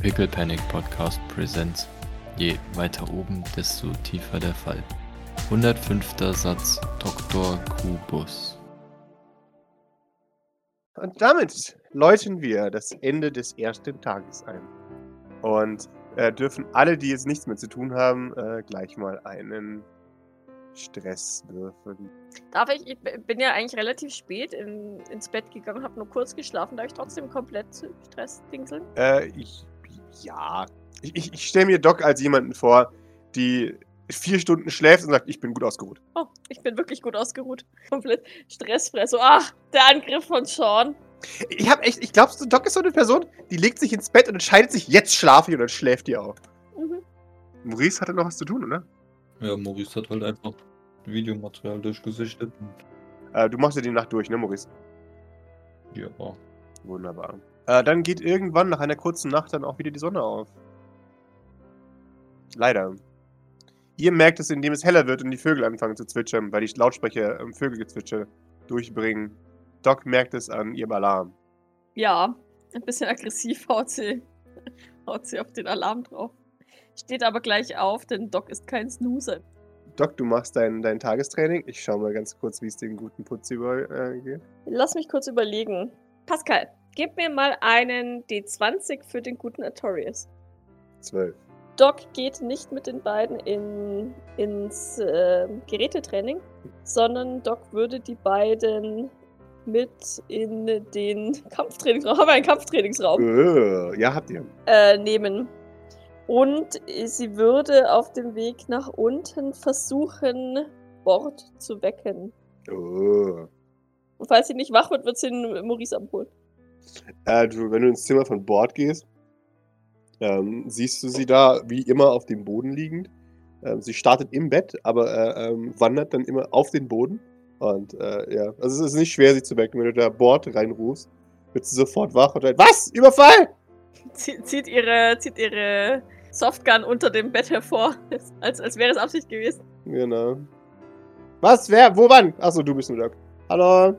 Pickle Panic Podcast Presents. Je weiter oben, desto tiefer der Fall. 105. Satz Dr. Kubus. Und damit läuten wir das Ende des ersten Tages ein. Und äh, dürfen alle, die jetzt nichts mehr zu tun haben, äh, gleich mal einen Stress würfeln. Darf ich? Ich bin ja eigentlich relativ spät in, ins Bett gegangen, habe nur kurz geschlafen. Darf ich trotzdem komplett Stress dingseln? Äh, ich, ja. Ich, ich, ich stelle mir Doc als jemanden vor, die vier Stunden schläft und sagt, ich bin gut ausgeruht. Oh, ich bin wirklich gut ausgeruht. Komplett stressfrei. So, ach, der Angriff von Sean. Ich hab echt, ich glaube, Doc ist so eine Person, die legt sich ins Bett und entscheidet sich, jetzt schlafe ich und dann schläft die auch. Mhm. Maurice hatte noch was zu tun, oder? Ja, Maurice hat halt einfach Videomaterial durchgesichtet. und Äh, du machst ja die Nacht durch, ne, Maurice? Ja, Wunderbar. Äh, dann geht irgendwann nach einer kurzen Nacht dann auch wieder die Sonne auf. Leider. Ihr merkt es, indem es heller wird und die Vögel anfangen zu zwitschern, weil die Lautsprecher ähm, Vögelgezwitscher durchbringen. Doc merkt es an ihrem Alarm. Ja, ein bisschen aggressiv haut sie, haut sie auf den Alarm drauf. Steht aber gleich auf, denn Doc ist kein Snoozer. Doc, du machst dein, dein Tagestraining. Ich schau mal ganz kurz, wie es dem guten Putzi äh, geht. Lass mich kurz überlegen. Pascal, gib mir mal einen D20 für den guten Artorius. Zwölf. Doc geht nicht mit den beiden in, ins äh, Gerätetraining, sondern Doc würde die beiden mit in den Kampftrainingsraum, haben wir einen Kampftrainingsraum, Äh, ja, habt ihr. äh, nehmen. Und sie würde auf dem Weg nach unten versuchen, Bord zu wecken. Oh. Und falls sie nicht wach wird, wird sie den Maurice abholen. Äh, du, wenn du ins Zimmer von Bord gehst, ähm, siehst du sie da wie immer auf dem Boden liegend. Ähm, sie startet im Bett, aber äh, ähm, wandert dann immer auf den Boden. Und äh, ja, also es ist nicht schwer, sie zu wecken. Wenn du da Bord reinrufst, wird sie sofort wach und dann, was? Überfall! Sie, zieht, ihre, zieht ihre Softgun unter dem Bett hervor, als, als wäre es Absicht gewesen. Genau. Was? Wer? Wo, wann? Achso, du bist nur Doc. Hallo?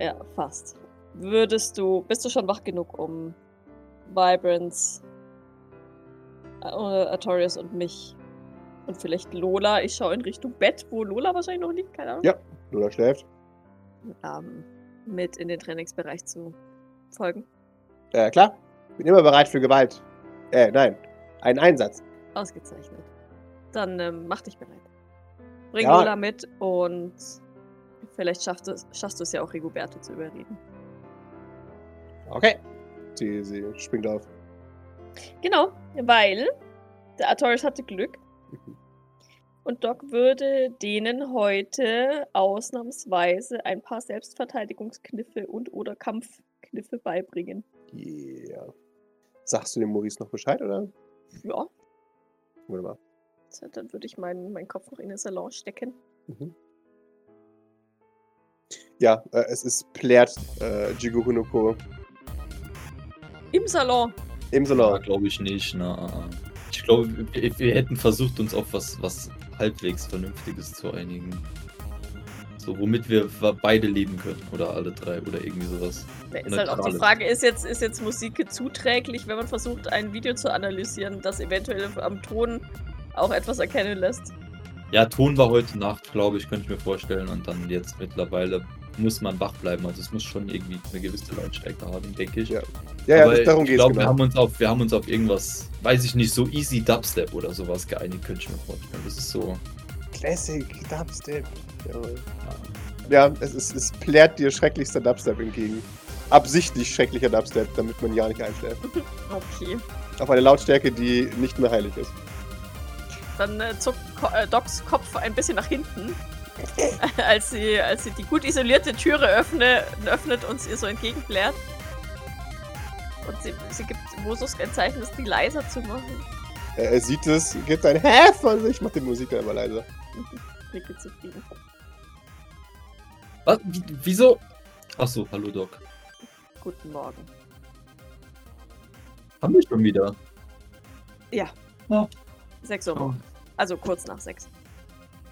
Ja, fast. Würdest du, bist du schon wach genug, um Vibrance, äh, Artorius und mich und vielleicht Lola, ich schaue in Richtung Bett, wo Lola wahrscheinlich noch liegt, keine Ahnung, Ja. Lola schläft. ähm, mit in den Trainingsbereich zu folgen. Äh, klar. Bin immer bereit für Gewalt. Äh, nein. Einen Einsatz. Ausgezeichnet. Dann ähm, mach dich bereit. Bring Ja. Lola mit und vielleicht schaffst du, es- schaffst du es ja auch, Rigoberto zu überreden. Okay. Sie, sie springt auf. Genau, weil der Artorius hatte Glück. Mhm. Und Doc würde denen heute ausnahmsweise ein paar Selbstverteidigungskniffe und oder Kampfkniffe beibringen. Yeah. Sagst du dem Maurice noch Bescheid, oder? Ja, Wunderbar. so, dann würde ich meinen, meinen Kopf noch in den Salon stecken. Mhm. Ja, äh, es ist plärt äh, Jigo Hunoko Im Salon! im ja Salon. glaube ich nicht. Na, ich glaube, wir, wir hätten versucht, uns auf was, was halbwegs Vernünftiges zu einigen. So, womit wir beide leben können. Oder alle drei oder irgendwie sowas. Da ist halt auch die. Frage, ist jetzt, ist jetzt Musik zuträglich, wenn man versucht, ein Video zu analysieren, das eventuell am Ton auch etwas erkennen lässt? Ja, Ton war heute Nacht, glaube ich, könnte ich mir vorstellen. Und dann jetzt mittlerweile muss man wach bleiben. Also es muss schon irgendwie eine gewisse Lautstärke haben, denke ich. Ja. Ja, ja, darum ich geht's glaube, wir, genau. haben uns auf, wir haben uns auf irgendwas, weiß ich nicht, so easy Dubstep oder sowas geeinigt, könnte ich mir vorstellen. Das ist so. Classic Dubstep. Jawohl. Ja, es, ist, es plärt dir schrecklichster Dubstep entgegen. Absichtlich schrecklicher Dubstep, damit man ja nicht einschläft. Okay. Auf eine Lautstärke, die nicht mehr heilig ist. Dann äh, zuckt Ko äh, Docs Kopf ein bisschen nach hinten, als sie, als sie die gut isolierte Türe öffne, öffnet und ihr so entgegenblärt. Und sie, sie gibt Mosus ein Zeichen, das die leiser zu machen. Er, er sieht es, gibt ein Hä von sich, macht die Musik dann aber leiser. Nicke zufrieden. Was? Wie- Wieso? Achso, hallo Doc. Guten Morgen. Haben wir schon wieder? Ja. Oh. 6 Uhr morgens. Also kurz nach 6.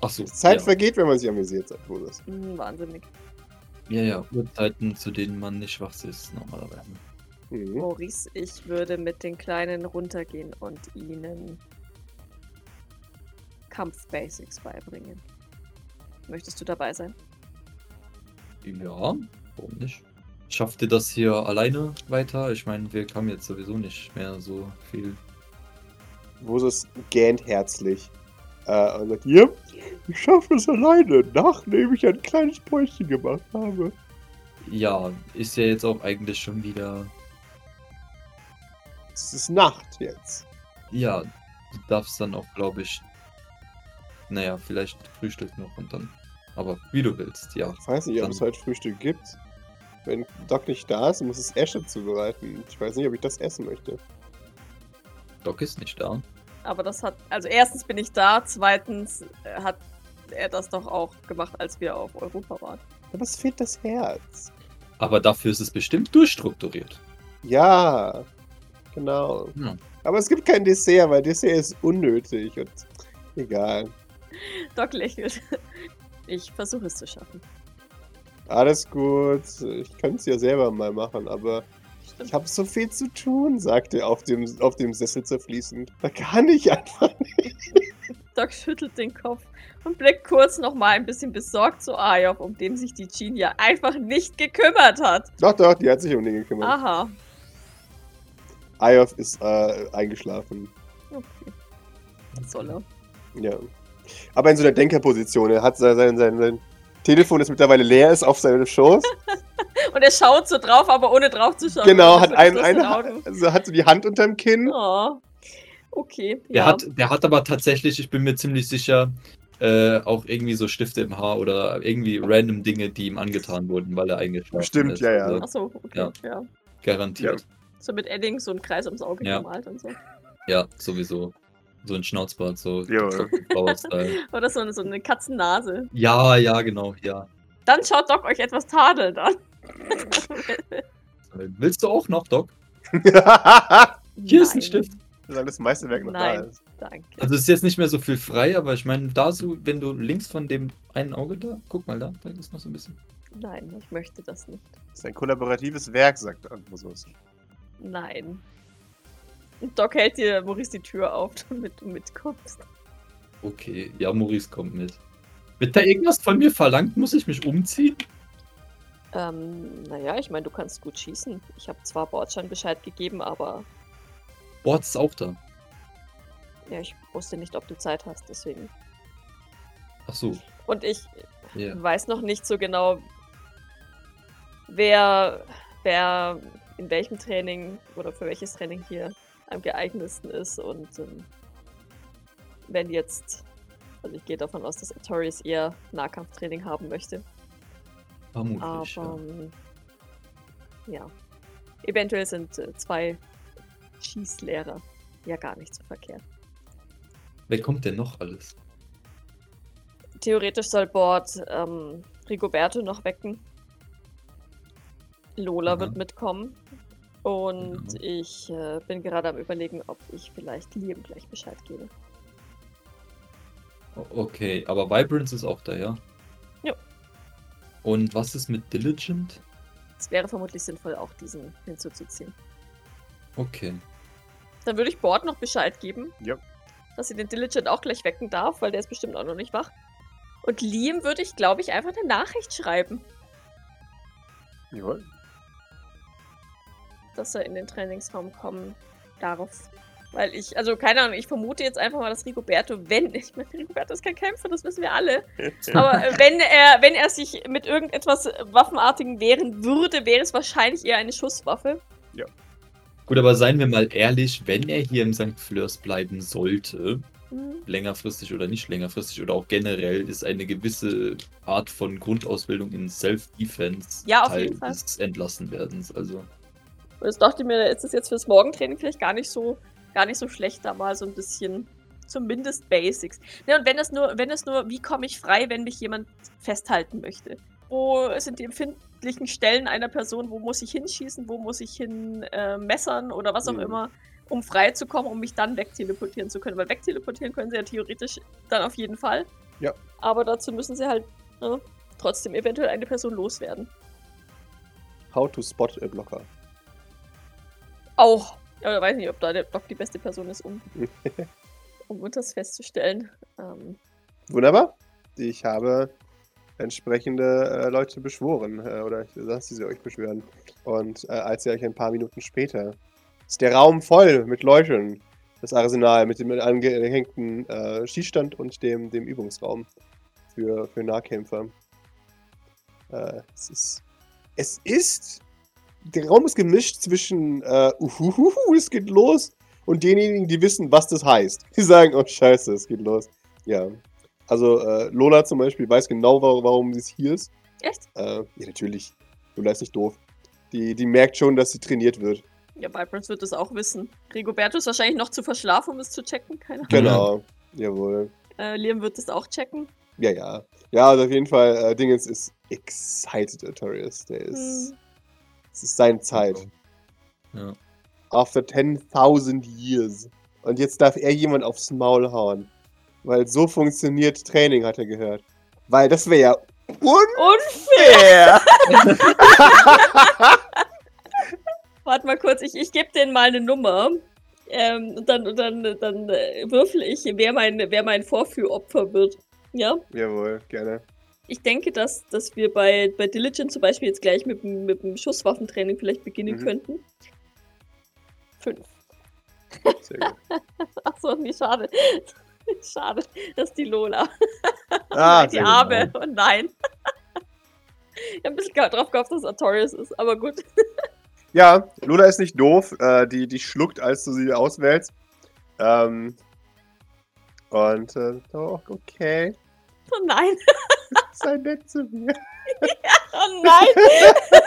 Achso. Zeit ja. vergeht, wenn man sich amüsiert, sagt Moses. Hm, wahnsinnig. ja, ja, Uhrzeiten, zu denen man nicht wach ist, normalerweise. Mhm. Maurice, ich würde mit den Kleinen runtergehen und ihnen Kampf-Basics beibringen. Möchtest du dabei sein? Ja, warum nicht? Schafft ihr das hier alleine weiter? Ich meine, wir haben jetzt sowieso nicht mehr so viel. Vosus gähnt herzlich. Äh, und sagt, ja, ich schaffe es alleine, nachdem ich ein kleines Päuschen gemacht habe. Ja, ist ja jetzt auch eigentlich schon wieder. Es ist Nacht jetzt. Ja, du darfst dann auch, glaube ich. Naja, vielleicht Frühstück noch und dann. Aber wie du willst, ja. Ich weiß nicht, ob Dann- es heute Frühstück gibt. Wenn Doc nicht da ist, muss es Asche zubereiten. Ich weiß nicht, ob ich das essen möchte. Doc ist nicht da. Aber das hat, also erstens bin ich da, zweitens äh, hat er das doch auch gemacht, als wir auf Europa waren. Aber es fehlt das Herz. Aber dafür ist es bestimmt durchstrukturiert. Ja, genau. Ja. Aber es gibt kein Dessert, weil Dessert ist unnötig und egal. Doc lächelt. Ich versuche es zu schaffen. Alles gut. Ich könnte es ja selber mal machen, aber. Ich habe so viel zu tun, sagt er auf dem, auf dem Sessel zerfließend. Da kann ich einfach nicht. Doc schüttelt den Kopf und blickt kurz nochmal ein bisschen besorgt zu Ayov, um den sich die Jean ja einfach nicht gekümmert hat. Doch, doch, die hat sich um den gekümmert. Aha. Ayov ist äh, eingeschlafen. Okay. Was soll er? Ja. Aber in so einer Denkerposition. Er hat sein, sein, sein, sein Telefon, das mittlerweile leer ist, auf seinem Schoß. Und er schaut so drauf, aber ohne drauf zu schauen. genau, hat, ein, geschlossenen eine, also hat so die Hand unterm Kinn. Oh. Okay. Der, ja. hat, der hat aber tatsächlich, ich bin mir ziemlich sicher, äh, auch irgendwie so Stifte im Haar oder irgendwie random Dinge, die ihm angetan wurden, weil er eingeschlafen Stimmt, ist. ja, ja. Also, Achso, okay. Ja. Ja. garantiert. So mit Edding so einen Kreis ums Auge Ja. gemalt und so. Ja. sowieso. So ein Schnauzbart, so. Oder so eine, so eine Katzennase. Ja, ja, genau, ja. Dann schaut Doc euch etwas tadelnd an. Willst du auch noch, Doc? Solange Hier ist ein Nein, Stift. das Meisterwerk noch Nein. da ist. Danke. Also es ist jetzt nicht mehr so viel frei, aber ich meine, da so, wenn du links von dem einen Auge da, guck mal da, da ist noch so ein bisschen. Nein, ich möchte das nicht. Das ist ein kollaboratives Werk, sagt Anvosus. Nein. Doc hält dir Maurice die Tür auf, damit du mitkommst. Okay, ja, Maurice kommt mit. Wird da irgendwas von mir verlangt? Muss ich mich umziehen? Ähm, naja, ich meine, du kannst gut schießen. Ich habe zwar Bordschein Bescheid gegeben, aber Bord ist auch da. ja, ich wusste nicht, ob du Zeit hast, deswegen. Ach so, Und ich ja. weiß noch nicht so genau, wer, wer in welchem Training oder für welches Training hier am geeignetsten ist. Und ähm, wenn jetzt, also ich gehe davon aus, dass Artorias eher Nahkampftraining haben möchte. Vermutlich. Aber ja. ähm, ja, eventuell sind äh, zwei Schießlehrer ja gar nicht so verkehrt. Wer kommt denn noch alles? Theoretisch soll Bord ähm, Rigoberto noch wecken. Lola Mhm. wird mitkommen. Und Mhm. ich äh, bin gerade am überlegen, ob ich vielleicht Liam gleich Bescheid gebe. Okay, aber Vibrance ist auch da? Ja. Und was ist mit Diligent? Es wäre vermutlich sinnvoll, auch diesen hinzuzuziehen. Okay. Dann würde ich Bord noch Bescheid geben. Ja. Dass sie den Diligent auch gleich wecken darf, weil der ist bestimmt auch noch nicht wach. Und Liam würde ich, glaube ich, einfach eine Nachricht schreiben, Jawohl. dass er in den Trainingsraum kommen darf. Weil ich, also keine Ahnung, ich vermute jetzt einfach mal, dass Rigoberto, wenn, ich meine, Rigoberto ist kein Kämpfer, das wissen wir alle. Aber wenn er, wenn er sich mit irgendetwas Waffenartigem wehren würde, wäre es wahrscheinlich eher eine Schusswaffe. Gut, aber seien wir mal ehrlich, wenn er hier im St. Fleurs bleiben sollte, Hm. längerfristig oder nicht längerfristig oder auch generell, ist eine gewisse Art von Grundausbildung in Self-Defense Ja, auf Teil jeden Fall. des Entlassenwerdens. Also, Und das dachte ich mir, ist es jetzt fürs Morgentraining vielleicht gar nicht so, gar nicht so schlecht, da mal so ein bisschen, zumindest Basics. Ne, und wenn es nur, wenn es nur, wie komme ich frei, wenn mich jemand festhalten möchte? Wo sind die empfindlichen Stellen einer Person? Wo muss ich hinschießen? Wo muss ich hin äh, messern oder was auch Mhm. immer, um frei zu kommen, um mich dann wegteleportieren zu können? Weil wegteleportieren können sie ja theoretisch dann auf jeden Fall. Ja. Aber dazu müssen sie halt ne, trotzdem eventuell eine Person loswerden. How to spot a blocker. Auch. Ja, ich weiß nicht, ob da der Doc die beste Person ist, um, um das festzustellen. Ähm, Wunderbar. Ich habe entsprechende äh, Leute beschworen. Äh, oder ich lasse sie euch beschwören. Und äh, als ihr euch ein paar Minuten später ist der Raum voll mit Leuchten. Das Arsenal mit dem angehängten äh, Schießstand und dem, dem Übungsraum für, für Nahkämpfer. Äh, es ist. Es ist. Der Raum ist gemischt zwischen äh, uhuhuhu, es geht los und denjenigen, die wissen, was das heißt. Die sagen, oh scheiße, es geht los. Ja. Also äh, Lola zum Beispiel weiß genau, wa- warum sie hier ist. echt? Äh, ja, natürlich. Lola ist nicht doof. Die, die merkt schon, dass sie trainiert wird. Ja, Vibrance wird das auch wissen. Rigoberto ist wahrscheinlich noch zu verschlafen, um es zu checken. Keine Ahnung. Genau. Jawohl. Äh, Liam wird es auch checken. Ja, ja. Ja, also auf jeden Fall, äh, Dingens ist excited, Artorias. Der ist. Hm. Es ist seine Zeit. Ja. After 10.000 years. Und jetzt darf er jemand aufs Maul hauen. Weil so funktioniert Training, hat er gehört. Weil das wäre ja Unfair! unfair. Warte mal kurz, ich, ich gebe denen mal eine Nummer. Ähm, und dann, und dann, dann äh, würfel ich, wer mein, wer mein Vorführopfer wird. Ja? Jawohl, gerne. Ich denke, dass, dass wir bei, bei Diligent zum Beispiel jetzt gleich mit, dem- mit dem Schusswaffentraining vielleicht beginnen Mhm. könnten. Fünf. Sehr gut. Achso, nee, schade. schade, das ist die Lola. Ah, die. Arme. Oh nein. ich habe ein bisschen drauf gehofft, dass es Artorias ist, aber gut. Ja, Lola ist nicht doof. Äh, die, die schluckt, als du sie auswählst. Ähm, und, äh, oh, okay. Oh nein. Sei nett zu mir. Oh nein!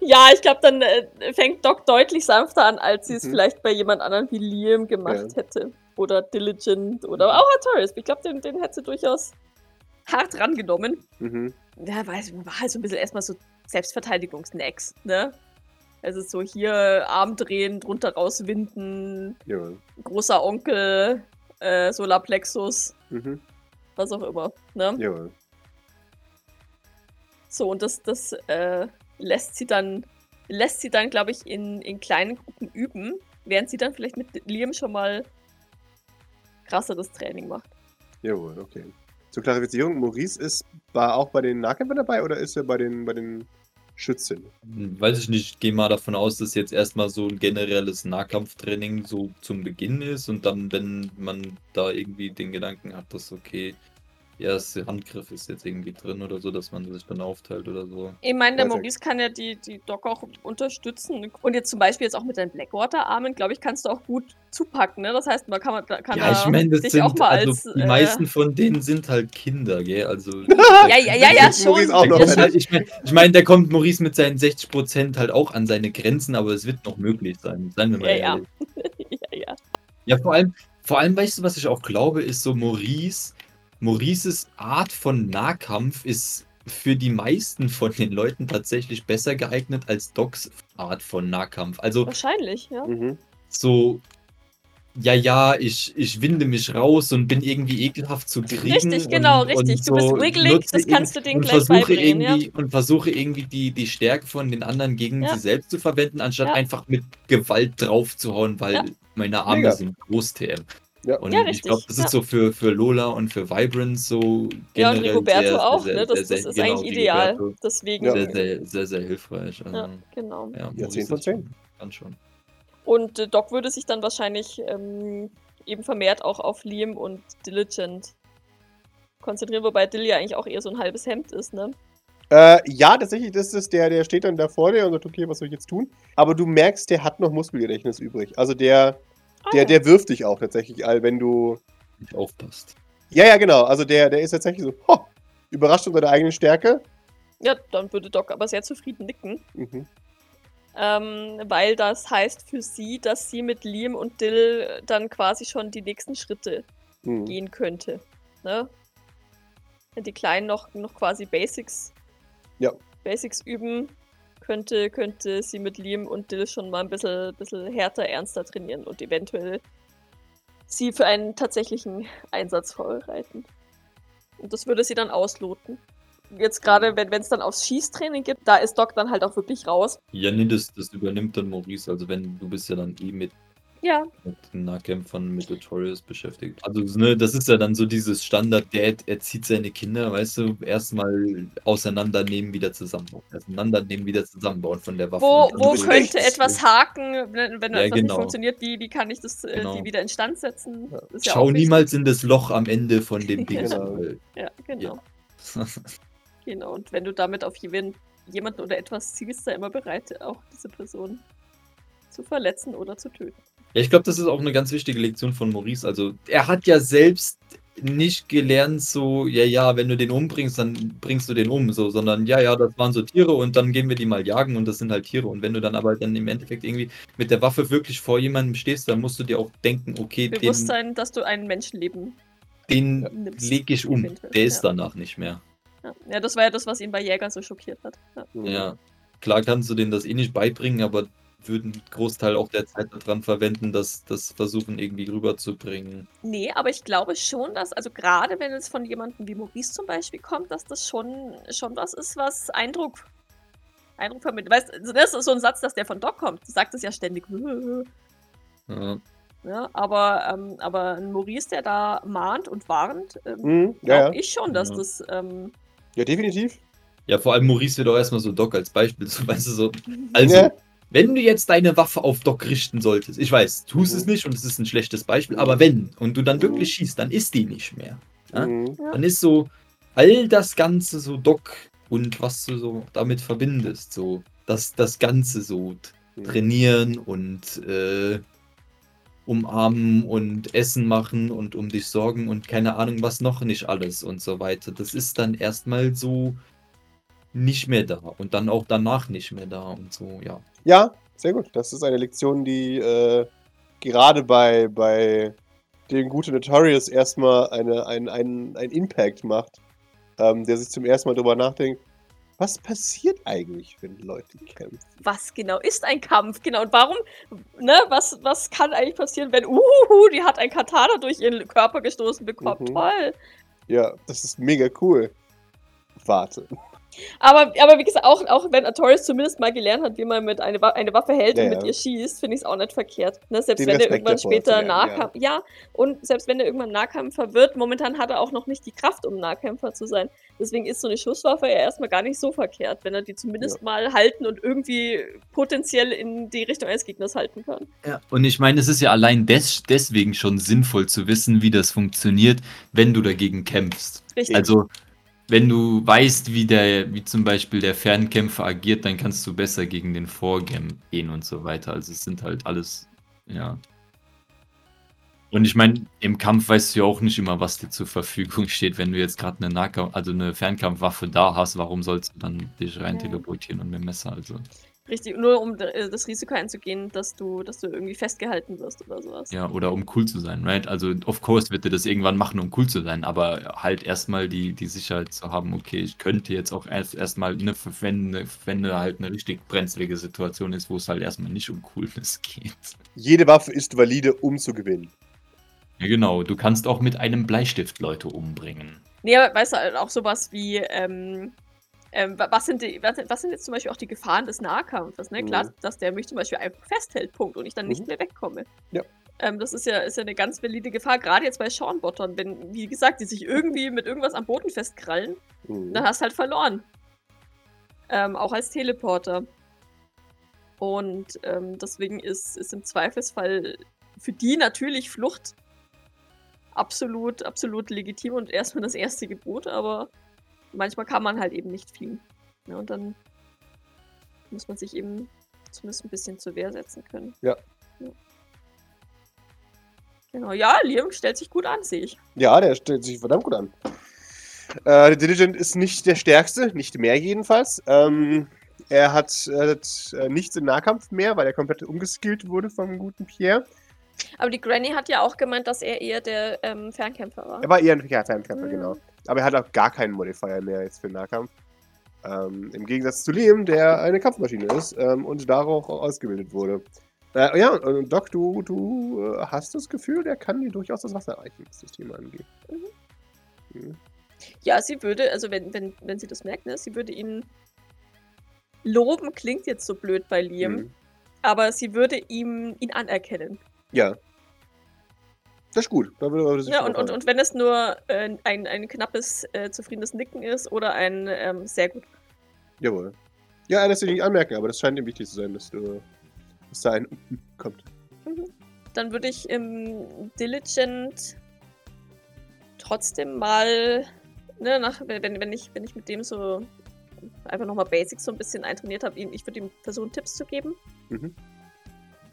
ja, ich glaube, dann äh, fängt Doc deutlich sanfter an, als sie es Mhm. vielleicht bei jemand anderem wie Liam gemacht Ja. hätte. Oder Diligent oder auch Artorias. Ich glaube, den, den hätte sie durchaus hart rangenommen. Mhm. Ja, weiß, war halt so ein bisschen erstmal so Selbstverteidigungsnacks, ne? Also so hier Arm drehen, drunter rauswinden, Jawohl. großer Onkel, äh, Solarplexus, Mhm. Was auch immer, ne? Jawohl. So, und das, das äh, lässt sie dann, lässt sie dann, glaube ich, in, in kleinen Gruppen üben, während sie dann vielleicht mit Liam schon mal krasseres Training macht. Jawohl, okay. Zur Klarifizierung, Maurice ist war auch bei den Nahkämpfern dabei oder ist er bei den, bei den Schützen? Hm, Weiß ich nicht, ich gehe mal davon aus, dass jetzt erstmal so ein generelles Nahkampftraining so zum Beginn ist und dann, wenn man da irgendwie den Gedanken hat, dass okay, erste Handgriff ist jetzt irgendwie drin oder so, dass man sich dann aufteilt oder so. Ich meine, der. Maurice kann ja die, die Doc auch unterstützen. Und jetzt zum Beispiel jetzt auch mit deinen Blackwater-Armen, glaube ich, kannst du auch gut zupacken, ne? Das heißt, man kann, kann ja, ich da meine, das sind, auch mal also als. die äh, meisten von denen sind halt Kinder, gell? Also. Ja, ja, ja, ja, Maurice schon. ja. Ich meine, ich mein, da kommt Maurice mit seinen 60% halt auch an seine Grenzen, aber es wird noch möglich sein. Seien wir mal Ja, ja. ehrlich. ja, ja. Ja, vor allem, vor allem, weißt du, was ich auch glaube, ist so Maurice. Maurices Art von Nahkampf ist für die meisten von den Leuten tatsächlich besser geeignet als Docs Art von Nahkampf. Also Wahrscheinlich, ja. Mhm. so, ja, ja, ich, ich winde mich raus und bin irgendwie ekelhaft zu kriegen. Richtig, genau, und, richtig. Und Du bist so wiggelig, nutze das kannst du denen und gleich versuche beibringen, ja. irgendwie Und versuche irgendwie die, die Stärke von den anderen gegen Ja. sie selbst zu verwenden, anstatt Ja. einfach mit Gewalt draufzuhauen, weil Ja. meine Arme Mega. sind groß, TM. Ja. Und Ja, ich richtig, glaube, das ja. ist so für, für Lola und für Vibrance so Ja, und generell Rigoberto sehr, auch, sehr, ne? Das, sehr, sehr, das ist genau, eigentlich ideal. Rigoberto Deswegen. Sehr, sehr, sehr, sehr hilfreich. Also, Ja, genau. ja, Ja, Maurice 10 von ist schon- 10. Kann schon. Und äh, Doc würde sich dann wahrscheinlich ähm, eben vermehrt auch auf Liam und Diligent konzentrieren, wobei Dill ja eigentlich auch eher so ein halbes Hemd ist, ne? Äh, ja, tatsächlich, das ist der, der steht dann da vor dir und sagt, okay, was soll ich jetzt tun? Aber du merkst, der hat noch Muskelgedächtnis übrig. Also der, der, ja. der wirft dich auch tatsächlich, all wenn du. Nicht aufpasst. Ja, ja, genau. Also der, der ist tatsächlich so, ho, überrascht unter der eigenen Stärke. ja, dann würde Doc aber sehr zufrieden nicken. Mhm. Ähm, weil das heißt für sie, dass sie mit Liam und Dill dann quasi schon die nächsten Schritte Mhm. gehen könnte. Ne? Wenn die Kleinen noch, noch quasi Basics, Ja. Basics üben, könnte, könnte sie mit Liam und Dill schon mal ein bisschen, bisschen härter, ernster trainieren und eventuell sie für einen tatsächlichen Einsatz vorbereiten. Und das würde sie dann ausloten. jetzt gerade, wenn es dann aufs Schießtraining gibt, da ist Doc dann halt auch wirklich raus. Ja, nee, das, das übernimmt dann Maurice. Also wenn du bist ja dann eh mit, Ja, mit den Nahkämpfern, mit Tutorials beschäftigt. Also, ne, das ist ja dann so dieses Standard, der erzieht seine Kinder, weißt du, erstmal auseinandernehmen, wieder zusammenbauen. Auseinandernehmen, wieder zusammenbauen von der Waffe. wo, wo könnte rechts. etwas haken, wenn, wenn Ja, etwas nicht genau. funktioniert, wie, wie kann ich das, äh, Genau. die wieder instand setzen? Ja. Ja Schau wichtig. niemals in das Loch am Ende von dem Ding. Genau. Ja, genau. Ja. Genau, und wenn du damit auf jeden, jemanden oder etwas zielst, sei immer bereit, auch diese Person zu verletzen oder zu töten. Ja, ich glaube, das ist auch eine ganz wichtige Lektion von Maurice. Also, er hat ja selbst nicht gelernt, so, ja, ja, wenn du den umbringst, dann bringst du den um, so, sondern ja, ja, das waren so Tiere und dann gehen wir die mal jagen und das sind halt Tiere. Und wenn du dann aber dann im Endeffekt irgendwie mit der Waffe wirklich vor jemandem stehst, dann musst du dir auch denken, okay, den, Bewusstsein, dass du ein Menschenleben den nimmst. lege ich um. Der ist ja. danach nicht mehr. Ja. ja, das war ja das, was ihn bei Jäger so schockiert hat. Ja. Ja, klar kannst du denen das eh nicht beibringen, aber würden einen Großteil auch der Zeit daran verwenden, das, das versuchen irgendwie rüberzubringen. Nee, aber ich glaube schon, dass, also gerade wenn es von jemandem wie Maurice zum Beispiel kommt, dass das schon, schon was ist, was Eindruck, Eindruck vermittelt. Weißt du, das ist so ein Satz, dass der von Doc kommt. Du sagst es ja ständig. Ja. Ja, aber, ähm, aber ein Maurice, der da mahnt und warnt, ähm, Mhm. glaube Ja, ja. ich schon, dass Ja. das. Ähm, ja, definitiv. Ja, vor allem Maurice wird auch erstmal so Doc als Beispiel. So, weißt du, so, also, Ja. Wenn du jetzt deine Waffe auf Doc richten solltest, ich weiß, tust es Mhm. nicht und es ist ein schlechtes Beispiel, aber wenn und du dann wirklich schießt, dann ist die nicht mehr. Ja? Mhm. Dann ist so all das Ganze so Doc und was du so damit verbindest, so das, das Ganze so Mhm. trainieren und äh, umarmen und Essen machen und um dich sorgen und keine Ahnung was noch nicht alles und so weiter. Das ist dann erstmal so nicht mehr da und dann auch danach nicht mehr da und so, ja. Ja, sehr gut. Das ist eine Lektion, die äh, gerade bei, bei den guten Notorious erstmal eine, ein, ein, ein Impact macht, ähm, der sich zum ersten Mal darüber nachdenkt, was passiert eigentlich, wenn Leute kämpfen? was genau ist ein Kampf? Genau. Und warum, ne, was, was kann eigentlich passieren, wenn, uhuhu, die hat ein Katana durch ihren Körper gestoßen bekommen? Mhm. Toll. Ja, das ist mega cool. Warte. Aber, aber wie gesagt, auch, auch wenn Artorias zumindest mal gelernt hat, wie man mit eine, eine Waffe hält Ja, und mit ja. ihr schießt, finde ich es auch nicht verkehrt. Ne? Selbst Den wenn er irgendwann später lernen, ja. Nahkampf. Ja. und selbst wenn er irgendwann Nahkämpfer wird, momentan hat er auch noch nicht die Kraft, um Nahkämpfer zu sein. Deswegen ist so eine Schusswaffe ja erstmal gar nicht so verkehrt, wenn er die zumindest mal halten und irgendwie potenziell in die Richtung eines Gegners halten kann. Ja, und ich meine, es ist ja allein des deswegen schon sinnvoll zu wissen, wie das funktioniert, wenn du dagegen kämpfst. Richtig. Also, wenn du weißt, wie der, wie zum Beispiel der Fernkämpfer agiert, dann kannst du besser gegen den vorgehen und so weiter. Also es sind halt alles, ja. Und ich meine, im Kampf weißt du ja auch nicht immer, was dir zur Verfügung steht. Wenn du jetzt gerade eine Nahkampf, also eine Fernkampfwaffe da hast, warum sollst du dann dich rein teleportieren und mit dem Messer? Also, Richtig, nur um äh, das Risiko einzugehen, dass du, dass du irgendwie festgehalten wirst oder sowas. ja, oder um cool zu sein, right? Also, of course wird er das irgendwann machen, um cool zu sein, aber halt erstmal die, die Sicherheit zu haben, okay, ich könnte jetzt auch erst erstmal, ne, wenn, wenn da halt eine richtig brenzlige Situation ist, wo es halt erstmal nicht um Coolness geht. Jede Waffe ist valide, um zu gewinnen. Ja, genau, du kannst auch mit einem Bleistift Leute umbringen. Nee, aber weißt du, halt auch sowas wie, ähm, ähm, wa- was, sind die, was, sind- was sind jetzt zum Beispiel auch die Gefahren des Nahkampfes? Ne? Klar, Mhm. dass der mich zum Beispiel einfach festhält, Punkt, und ich dann nicht Mhm. mehr wegkomme. Ja. Ähm, das ist ja, ist ja eine ganz valide Gefahr, gerade jetzt bei Sean-Bottern, wenn, wie gesagt, die sich irgendwie mit irgendwas am Boden festkrallen, Mhm. dann hast du halt verloren. Ähm, auch als Teleporter. Und ähm, deswegen ist, ist im Zweifelsfall für die natürlich Flucht absolut, absolut legitim und erstmal das erste Gebot, aber manchmal kann man halt eben nicht fliehen. Ja, und dann muss man sich eben zumindest ein bisschen zur Wehr setzen können. Ja. ja. Genau, ja, Liam stellt sich gut an, sehe ich. Ja, der stellt sich verdammt gut an. Äh, der Diligent ist nicht der stärkste, nicht mehr jedenfalls. Ähm, er hat, er hat äh, nichts im Nahkampf mehr, weil er komplett umgeskillt wurde vom guten Pierre. Aber die Granny hat ja auch gemeint, dass er eher der ähm, Fernkämpfer war. Er war eher ein ja, Fernkämpfer, Mhm. genau. Aber er hat auch gar keinen Modifier mehr jetzt für den Nahkampf. Ähm, Im Gegensatz zu Liam, der eine Kampfmaschine ist ähm, und darauf ausgebildet wurde. Äh, ja, und Doc, du, du äh, hast das Gefühl, der kann dir durchaus das Wasser reichen, was das Thema angeht. Mhm. Ja, sie würde, also wenn, wenn, wenn sie das merkt, ne, sie würde ihn loben, klingt jetzt so blöd bei Liam, Mhm. aber sie würde ihm ihn anerkennen. Ja. Das ist gut. Da würde würde Ja, und, und, und wenn es nur äh, ein, ein knappes, äh, zufriedenes Nicken ist oder ein ähm, sehr gut. Jawohl. Ja, das will ich nicht anmerken, aber das scheint ihm wichtig zu sein, dass, du, dass da ein kommt. Dann würde ich im Diligent trotzdem mal, ne, nach, wenn, wenn, ich, wenn ich mit dem so einfach nochmal Basics so ein bisschen eintrainiert habe, ich würde ihm versuchen, Tipps zu geben. Mhm.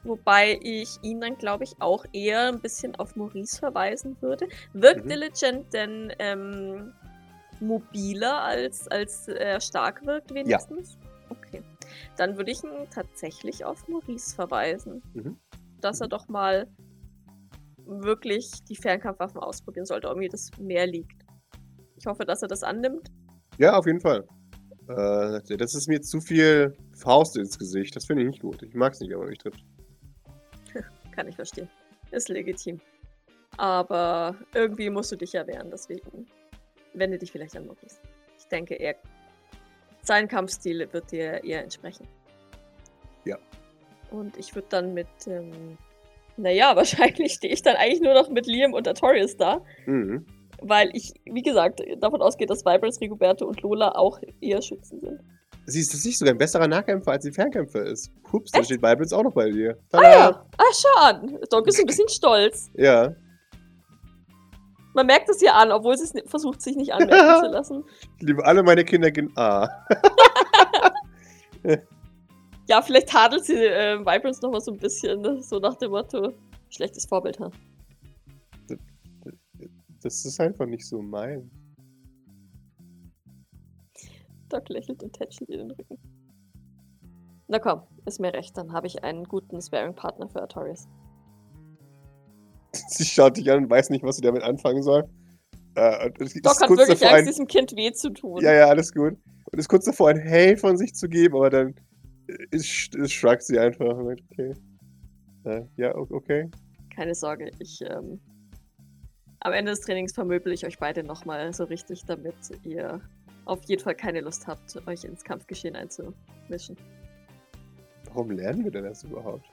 Wobei ich ihn dann, glaube ich, auch eher ein bisschen auf Maurice verweisen würde. Wirkt Mhm. Diligent denn ähm, mobiler, als, als er stark wirkt, wenigstens? Okay. Dann würde ich ihn tatsächlich auf Maurice verweisen. Mhm. Dass er doch mal wirklich die Fernkampfwaffen ausprobieren sollte, ob mir das mehr liegt. Ich hoffe, dass er das annimmt. Ja, auf jeden Fall. Äh, das ist mir zu viel Faust ins Gesicht. Das finde ich nicht gut. Ich mag es nicht, aber mich trifft. Kann ich verstehen. Ist legitim. Aber irgendwie musst du dich ja wehren, deswegen wende dich vielleicht an Maurice. Ich denke, er. Sein Kampfstil wird dir eher entsprechen. Ja. Und ich würde dann mit. Ähm, naja, wahrscheinlich stehe ich dann eigentlich nur noch mit Liam und Artorias da, Mhm. weil ich, wie gesagt, davon ausgehe, dass Vibrance, Rigoberto und Lola auch eher Schützen sind. Sie ist nicht sogar ein besserer Nahkämpfer, als sie Fernkämpfer ist. Hups, da steht Vibrance auch noch bei dir. Ah Tada! ja, ah, schau an. Doc ist ein bisschen stolz. Ja. Man merkt es ihr an, obwohl sie es versucht, sich nicht anmerken zu lassen. Ich liebe alle meine Kinder gehen A. Ja, vielleicht tadelt sie äh, Vibrance noch mal so ein bisschen, ne? so nach dem Motto, schlechtes Vorbild, ha? Das ist einfach nicht so mein. Doc lächelt und tätschelt ihr den Rücken. Na komm, ist mir recht, dann habe ich einen guten Sparing-Partner für Artorias. Sie schaut dich an und weiß nicht, was sie damit anfangen soll. Äh, Doc ist hat kurz wirklich davor Angst, ein, diesem Kind weh zu tun. Ja, ja, alles gut. Und ist kurz davor, ein Hey von sich zu geben, aber dann ist, ist shrugt sie einfach und sagt, okay. Äh, ja, okay. Keine Sorge, ich, ähm, am Ende des Trainings vermöbel ich euch beide nochmal so richtig, damit ihr auf jeden Fall keine Lust habt, euch ins Kampfgeschehen einzumischen. Warum lernen wir denn das überhaupt?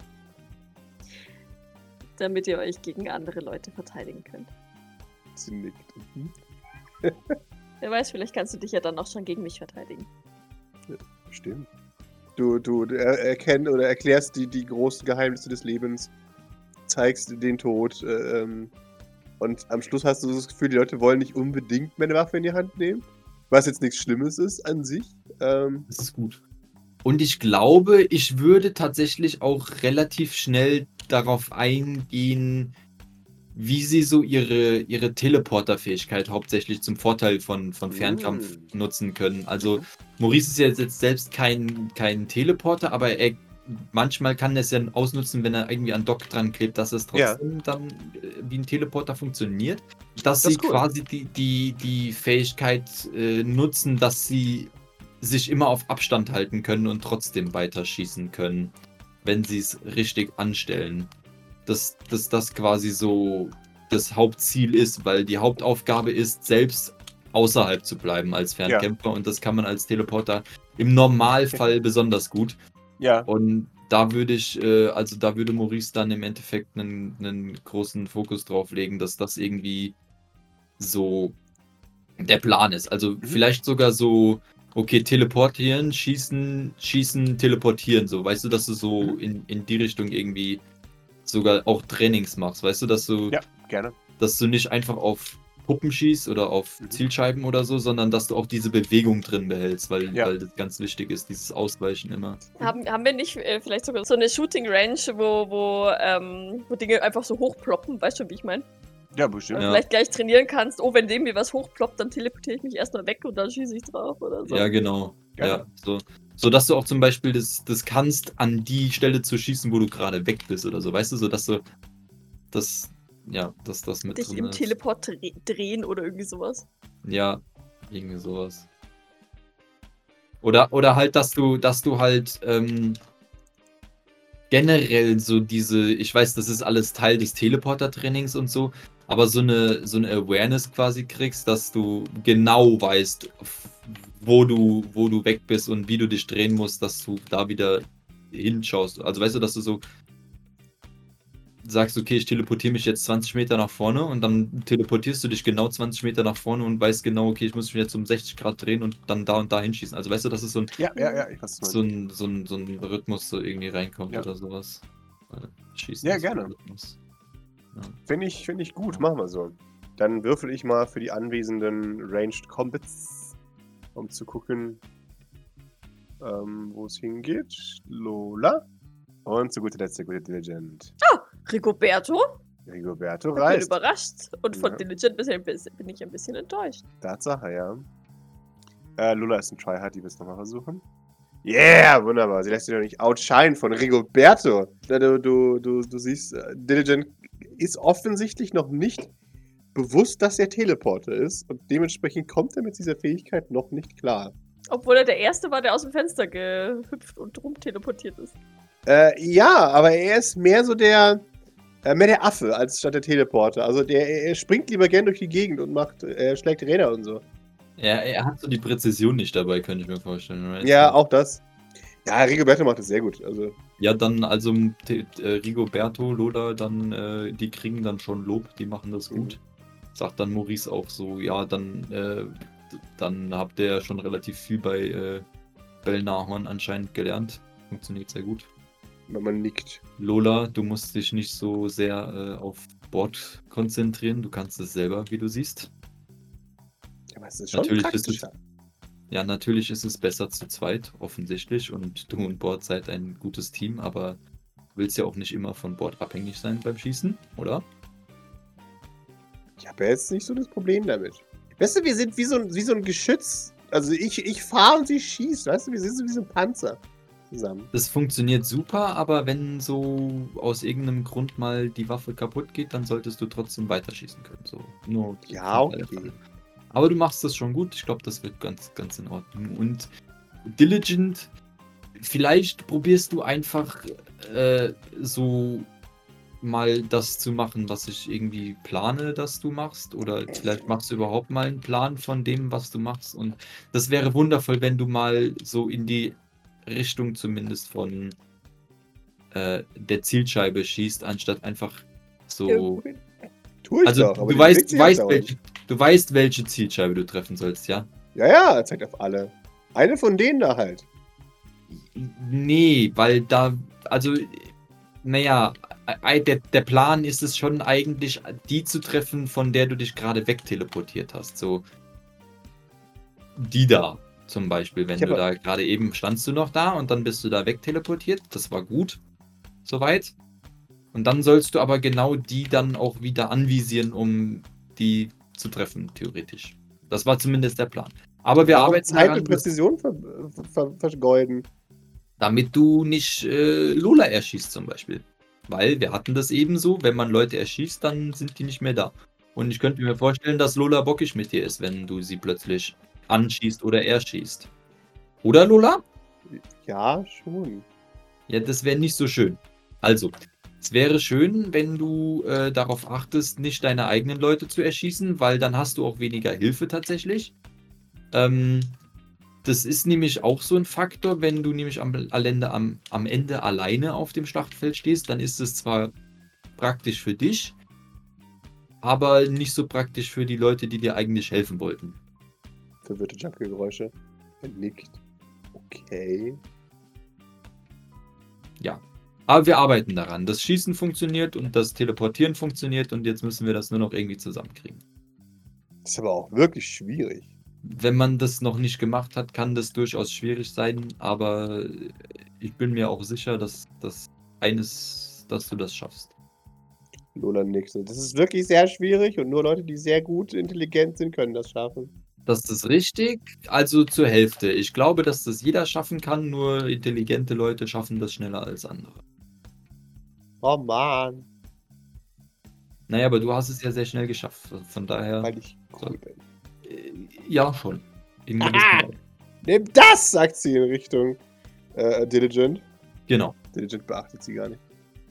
Damit ihr euch gegen andere Leute verteidigen könnt. Sie nickt. Mhm. Wer weiß, vielleicht kannst du dich ja dann auch schon gegen mich verteidigen. Stimmt. Du, du er, erkennst oder erklärst die, die großen Geheimnisse des Lebens, zeigst den Tod, äh, ähm, und am Schluss hast du das Gefühl, die Leute wollen nicht unbedingt mehr eine Waffe in die Hand nehmen. Was jetzt nichts Schlimmes ist an sich. Ähm, Das ist gut. Und ich glaube, ich würde tatsächlich auch relativ schnell darauf eingehen, wie sie so ihre, ihre Teleporter-Fähigkeit hauptsächlich zum Vorteil von, von Fernkampf Mm. nutzen können. Also Maurice ist ja jetzt selbst kein, kein Teleporter, aber er manchmal kann er es ja ausnutzen, wenn er irgendwie an Dock dran klebt, dass es Ja. trotzdem dann äh, wie ein Teleporter funktioniert. Dass Das sie cool. quasi die, die, die Fähigkeit äh, nutzen, dass sie sich immer auf Abstand halten können und trotzdem weiterschießen können, wenn sie es richtig anstellen. Dass, dass das quasi so das Hauptziel ist, weil die Hauptaufgabe ist, selbst außerhalb zu bleiben als Fernkämpfer und das kann man als Teleporter im Normalfall besonders gut. Ja. Und da würde ich, äh, also da würde Maurice dann im Endeffekt einen, einen großen Fokus drauf legen, dass das irgendwie so der Plan ist. Also vielleicht sogar so, okay, teleportieren, schießen, schießen, teleportieren, so, weißt du, dass du so Mhm. in, in die Richtung irgendwie sogar auch Trainings machst, weißt du, dass du, Ja. Gerne. dass du nicht einfach auf Puppen schießt oder auf Mhm. Zielscheiben oder so, sondern dass du auch diese Bewegung drin behältst, weil, Ja. weil das ganz wichtig ist, dieses Ausweichen immer. Haben, haben wir nicht äh, vielleicht sogar so eine Shooting Range, wo, wo, ähm, wo Dinge einfach so hochploppen? Weißt du, wie ich meine? Ja, bestimmt. Ja. Vielleicht gleich trainieren kannst, oh, wenn dem mir was hochploppt, dann teleportiere ich mich erstmal weg und dann schieße ich drauf oder so. Ja, genau. Ja. Ja, so. So dass du auch zum Beispiel das, das kannst, an die Stelle zu schießen, wo du gerade weg bist oder so, weißt du, so dass du das, ja, dass das mit Dich drin im ist. Teleport dre- drehen oder irgendwie sowas. Ja, irgendwie sowas. Oder, oder halt, dass du, dass du halt, ähm, generell so diese, ich weiß, das ist alles Teil des Teleporter-Trainings und so, aber so eine, so eine Awareness quasi kriegst, dass du genau weißt, wo du, wo du weg bist und wie du dich drehen musst, dass du da wieder hinschaust. Also weißt du, dass du so sagst, okay, ich teleportiere mich jetzt 20 Meter nach vorne und dann teleportierst du dich genau 20 Meter nach vorne und weißt genau, okay, ich muss mich jetzt um 60 Grad drehen und dann da und da hinschießen. Also weißt du, dass es so ein, Ja, ja, ja, so ein, so ein, so ein Rhythmus so irgendwie reinkommt Ja. oder sowas. Äh, Schießen Ja, gerne. Finde ich, find ich gut, machen wir so. Dann würfel ich mal für die anwesenden Ranged Combats, um zu gucken, ähm, wo es hingeht. Lola. Und zu guter Letzt der gute Diligent. Rigoberto? Rigoberto Ich bin reist. überrascht. Und von Ja. Diligent bin ich ein bisschen enttäuscht. Tatsache, ja. Äh, Lola ist ein Tryhard, die will es nochmal versuchen. Yeah, wunderbar. Sie lässt sich doch nicht outshine von Rigoberto. Du, du, du, du siehst, äh, Diligent ist offensichtlich noch nicht bewusst, dass er Teleporter ist und dementsprechend kommt er mit dieser Fähigkeit noch nicht klar. Obwohl er der Erste war, der aus dem Fenster gehüpft und rumteleportiert ist. Äh, ja, aber er ist mehr so der, äh, mehr der Affe als statt der Teleporter. Also der, er springt lieber gern durch die Gegend und macht, er schlägt Räder und so. Ja, er hat so die Präzision nicht dabei, könnte ich mir vorstellen. right? Ja, auch das. Ja, Rigoberto macht es sehr gut. Also Ja, dann also äh, Rigoberto, Lola, dann, äh, die kriegen dann schon Lob, die machen das gut. Sagt dann Maurice auch so, ja, dann, äh, dann habt ihr ja schon relativ viel bei äh, Bellnahorn anscheinend gelernt. Funktioniert sehr gut. Wenn man nickt. Lola, du musst dich nicht so sehr äh, auf Bord konzentrieren, du kannst es selber, wie du siehst. Aber es ist schon Natürlich ist. Ja, natürlich ist es besser zu zweit, offensichtlich, und du und Bord seid ein gutes Team, aber du willst ja auch nicht immer von Bord abhängig sein beim Schießen, oder? Ich habe ja jetzt nicht so das Problem damit. Weißt du, wir sind wie so ein, wie so ein Geschütz. Also ich, ich fahre und sie schießt. Weißt du, wir sind so wie so ein Panzer zusammen. Das funktioniert super, aber wenn so aus irgendeinem Grund mal die Waffe kaputt geht, dann solltest du trotzdem weiterschießen können. So, nur Ja, okay. Aber du machst das schon gut. Ich glaube, das wird ganz, ganz in Ordnung. Und Diligent, vielleicht probierst du einfach äh, so mal das zu machen, was ich irgendwie plane, dass du machst. Oder vielleicht machst du überhaupt mal einen Plan von dem, was du machst. Und das wäre wundervoll, wenn du mal so in die Richtung zumindest von äh, der Zielscheibe schießt, anstatt einfach so. Tue ich Also doch. aber du weißt, weißt, welche, du weißt, welche Zielscheibe du treffen sollst, ja? Ja, ja, er zeigt auf alle. Eine von denen da halt. Nee, weil da, also, naja, der, der Plan ist es schon eigentlich, die zu treffen, von der du dich gerade wegteleportiert hast. So, die da zum Beispiel, wenn Ich du da gerade eben standst du noch da und dann bist du da wegteleportiert. Das war gut, soweit. Und dann sollst du aber genau die dann auch wieder anvisieren, um die zu treffen, theoretisch. Das war zumindest der Plan. Aber wir Warum arbeiten Zeit daran, und Präzision ver ver vergeuden. damit du nicht äh, Lola erschießt zum Beispiel. Weil wir hatten das ebenso, wenn man Leute erschießt, dann sind die nicht mehr da. Und ich könnte mir vorstellen, dass Lola bockig mit dir ist, wenn du sie plötzlich anschießt oder erschießt. Oder Lola? Ja, schon. Ja, das wäre nicht so schön. Also, es wäre schön, wenn du äh, darauf achtest, nicht deine eigenen Leute zu erschießen, weil dann hast du auch weniger Hilfe tatsächlich. Ähm, das ist nämlich auch so ein Faktor, wenn du nämlich am, am, am Ende alleine auf dem Schlachtfeld stehst, dann ist es zwar praktisch für dich, aber nicht so praktisch für die Leute, die dir eigentlich helfen wollten. Verwirrte Junkie-Geräusche. Er nickt. Okay. Aber wir arbeiten daran. Das Schießen funktioniert und das Teleportieren funktioniert und jetzt müssen wir das nur noch irgendwie zusammenkriegen. Das ist aber auch wirklich schwierig. Wenn man das noch nicht gemacht hat, kann das durchaus schwierig sein, aber ich bin mir auch sicher, dass das eines, dass du das schaffst. Lola nickt. Das ist wirklich sehr schwierig und nur Leute, die sehr gut intelligent sind, können das schaffen. Das ist richtig, also zur Hälfte. Ich glaube, dass das jeder schaffen kann, nur intelligente Leute schaffen das schneller als andere. Oh Mann, Naja, aber du hast es ja sehr schnell geschafft. Von daher, weil ich cool bin. äh, ja, schon. Nimm das, sagt sie in Richtung äh, Diligent. Genau. Diligent beachtet sie gar nicht.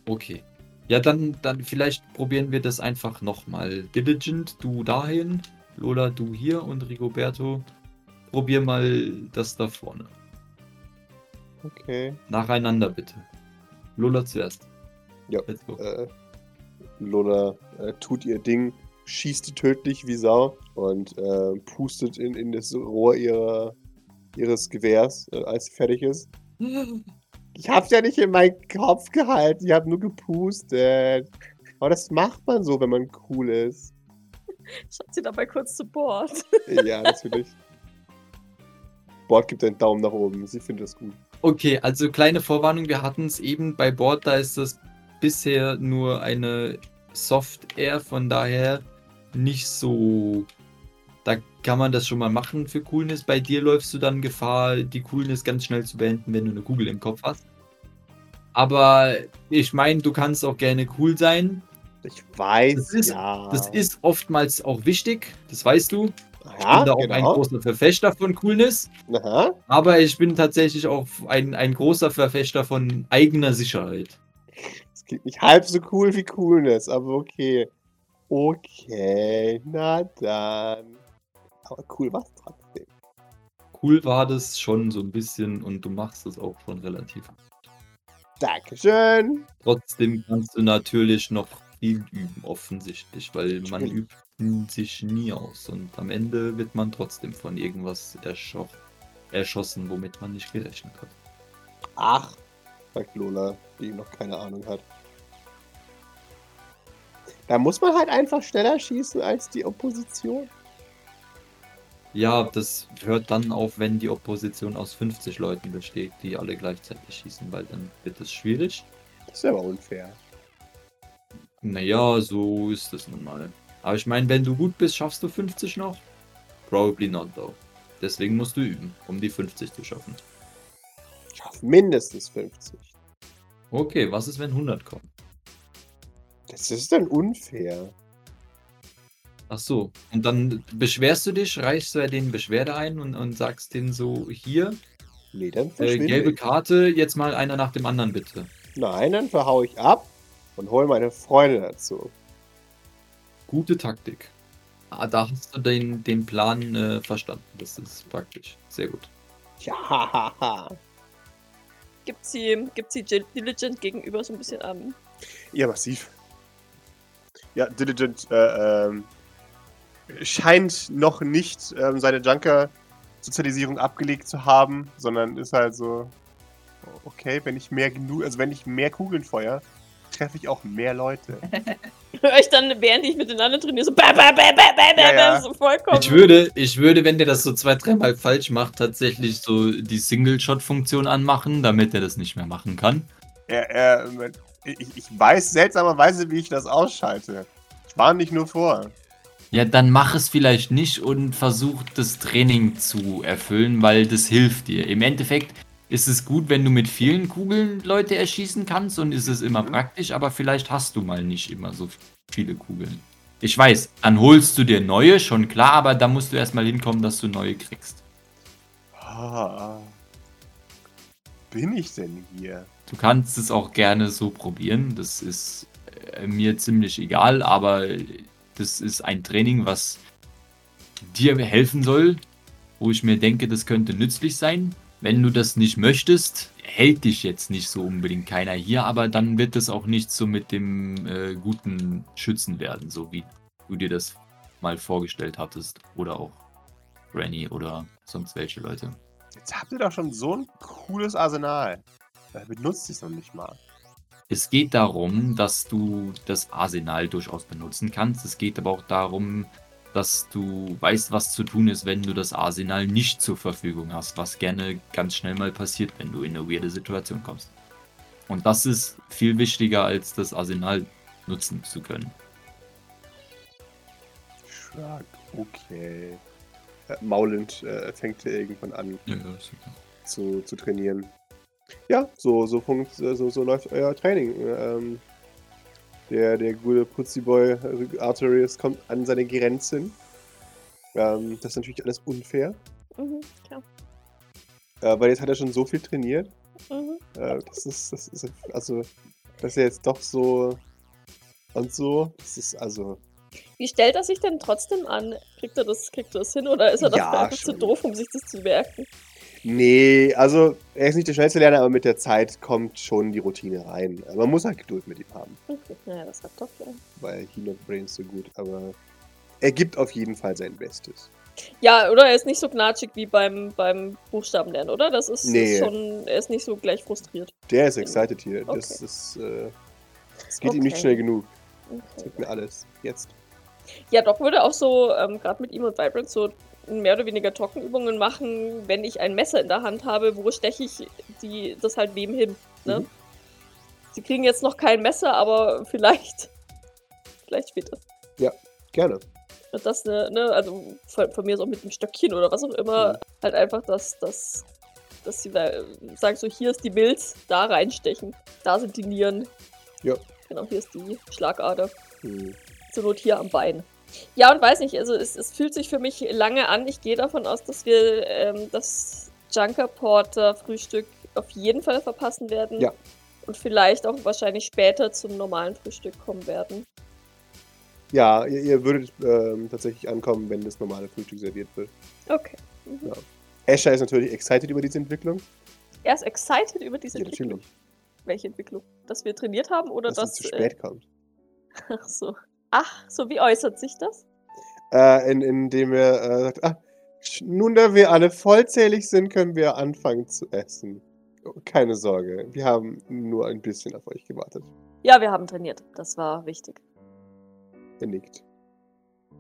Okay. Ja, dann, dann vielleicht probieren wir das einfach nochmal. Diligent, du dahin, Lola, du hier und Rigoberto, probier mal das da vorne. Okay. Nacheinander bitte. Lola zuerst. Ja. Äh, Lola äh, tut ihr Ding, schießt tödlich wie Sau und äh, pustet in, in das Rohr ihrer, ihres Gewehrs, äh, als sie fertig ist. Ich hab's ja nicht in meinen Kopf gehalten, ich hab nur gepustet. Aber das macht man so, wenn man cool ist. Schaut sie dabei kurz zu Bord. Ja, natürlich. Bord gibt einen Daumen nach oben, sie findet das gut. Okay, also kleine Vorwarnung, wir hatten es eben bei Bord, da ist das bisher nur eine Soft Air, von daher nicht so. Da kann man das schon mal machen für Coolness. Bei dir läufst du dann Gefahr, die Coolness ganz schnell zu beenden, wenn du eine Kugel im Kopf hast. Aber ich meine, du kannst auch gerne cool sein. Ich weiß, Das ist- ja. Das ist oftmals auch wichtig, das weißt du. Ich Aha, bin da auch ein genau. großer Verfechter von Coolness. Aha. Aber ich bin tatsächlich auch ein, ein großer Verfechter von eigener Sicherheit. Es klingt nicht halb so cool wie Coolness, aber okay. Okay, na dann. Aber cool war's trotzdem. Cool war das schon so ein bisschen und du machst es auch schon relativ. Dankeschön. Trotzdem kannst du natürlich noch viel üben, offensichtlich, weil man übt sich nie aus und am Ende wird man trotzdem von irgendwas erscho erschossen, womit man nicht gerechnet hat. Ach, sagt Lola, die noch keine Ahnung hat. Da muss man halt einfach schneller schießen als die Opposition. Ja, das hört dann auf, wenn die Opposition aus 50 Leuten besteht, die alle gleichzeitig schießen, weil dann wird es schwierig. Das ist aber unfair. Naja, so ist es nun mal. Aber ich meine, wenn du gut bist, schaffst du 50 noch? Probably not, though. Deswegen musst du üben, um die 50 zu schaffen. Ich schaff mindestens 50. Okay, was ist, wenn 100 kommen? Das ist dann unfair. Ach so, und dann beschwerst du dich, reichst du ja den Beschwerde ein und, und sagst denen so, hier, Nee, dann äh, gelbe ich. Karte, jetzt mal einer nach dem anderen bitte. Nein, dann verhau ich ab und hol meine Freunde dazu. Gute Taktik. Ah, da hast du den, den Plan äh, verstanden. Das ist praktisch. Sehr gut. Ja, hahaha. Gibt sie, gibt sie Diligent gegenüber so ein bisschen an. Ja, massiv. Ja, Diligent äh, ähm, scheint noch nicht ähm, seine Junker-Sozialisierung abgelegt zu haben, sondern ist halt so, okay, wenn ich mehr genug, also wenn ich mehr Kugeln feuer, treffe ich auch mehr Leute. Höre ich dann, während ich mit den anderen trainiere, so bam, bam, bam, bam, bam, Ja, ja. so vollkommen. Ich würde, ich würde, wenn der das so zwei, dreimal falsch macht, tatsächlich so die Single-Shot-Funktion anmachen, damit er das nicht mehr machen kann. Er, ich, ich weiß seltsamerweise, wie ich das ausschalte. Ich warne dich nur vor. Ja, dann mach es vielleicht nicht und versuch das Training zu erfüllen, weil das hilft dir. Im Endeffekt ist es gut, wenn du mit vielen Kugeln Leute erschießen kannst und ist es immer Mhm. praktisch, aber vielleicht hast du mal nicht immer so viele Kugeln. Ich weiß, dann holst du dir neue, schon klar, aber da musst du erstmal hinkommen, dass du neue kriegst. Ah, bin ich denn hier? Du kannst es auch gerne so probieren, das ist äh, mir ziemlich egal, aber das ist ein Training, was dir helfen soll, wo ich mir denke, das könnte nützlich sein. Wenn du das nicht möchtest, hält dich jetzt nicht so unbedingt keiner hier, aber dann wird es auch nicht so mit dem äh, guten Schützen werden, so wie du dir das mal vorgestellt hattest. Oder auch Granny oder sonst welche Leute. Jetzt habt ihr doch schon so ein cooles Arsenal. Da benutzt es noch nicht mal. Es geht darum, dass du das Arsenal durchaus benutzen kannst. Es geht aber auch darum, dass du weißt, was zu tun ist, wenn du das Arsenal nicht zur Verfügung hast, was gerne ganz schnell mal passiert, wenn du in eine weirde Situation kommst. Und das ist viel wichtiger, als das Arsenal nutzen zu können. Shrug, okay. Äh, Maulend äh, fängt er irgendwann an Ja, zu, zu trainieren. Ja, so, so, funkt, so, so läuft euer Training. Ähm, der, der gute Putziboy Arterius kommt an seine Grenzen. Ähm, das ist natürlich alles unfair, Mhm, klar. äh, weil jetzt hat er schon so viel trainiert. Mhm. Äh, das ist, das ist, also, das ist ja jetzt doch so und so. Das ist also, Wie stellt er sich denn trotzdem an? Kriegt er das, kriegt er das hin oder ist er dafür Ja, einfach zu doof, um sich das zu merken? Nee, also, er ist nicht der schnellste Lerner, aber mit der Zeit kommt schon die Routine rein. Man muss halt Geduld mit ihm haben, Okay. Naja, das hat doch ja. weil he not brains so gut, aber er gibt auf jeden Fall sein Bestes. Ja, oder er ist nicht so gnatschig wie beim, beim Buchstabenlernen, oder? Das ist, Nee. ist schon, er ist nicht so gleich frustriert. Der ist excited hier. Das Okay. ist, äh, es geht ihm nicht Okay. schnell genug. Okay. Gib mir alles. Jetzt. Ja, Doc würde auch so, ähm, gerade mit ihm und Vibrant, so mehr oder weniger Trockenübungen machen, wenn ich ein Messer in der Hand habe, wo steche ich die, das halt wem hin. Ne? Mhm. Sie kriegen jetzt noch kein Messer, aber vielleicht, vielleicht später. Gerne. Und Das, ne, ne, also von, von mir so mit einem Stöckchen oder was auch immer, Mhm. halt einfach, dass, dass, dass sie da, sagen so, hier ist die Milz, da reinstechen. Da sind die Nieren. Ja. Genau, hier ist die Schlagader. Hm. Zur Not hier am Bein. Ja, und weiß nicht, also es, es fühlt sich für mich lange an. Ich gehe davon aus, dass wir ähm, das Junker Porter Frühstück auf jeden Fall verpassen werden. Ja. Und vielleicht auch wahrscheinlich später zum normalen Frühstück kommen werden. Ja, ihr, ihr würdet ähm, tatsächlich ankommen, wenn das normale Frühstück serviert wird. Okay. Mhm. Ja. Asher ist natürlich excited über diese Entwicklung. Er ist excited über diese Ja, Entwicklung. Welche Entwicklung? Dass wir trainiert haben oder Dass dass. es zu äh, spät kommt. ach so. Ach, so wie äußert sich das? Äh, in, indem er äh, sagt, ah, sch- nun da wir alle vollzählig sind, können wir anfangen zu essen. Oh, Keine Sorge, wir haben nur ein bisschen auf euch gewartet. Ja, wir haben trainiert. Das war wichtig. Er nickt.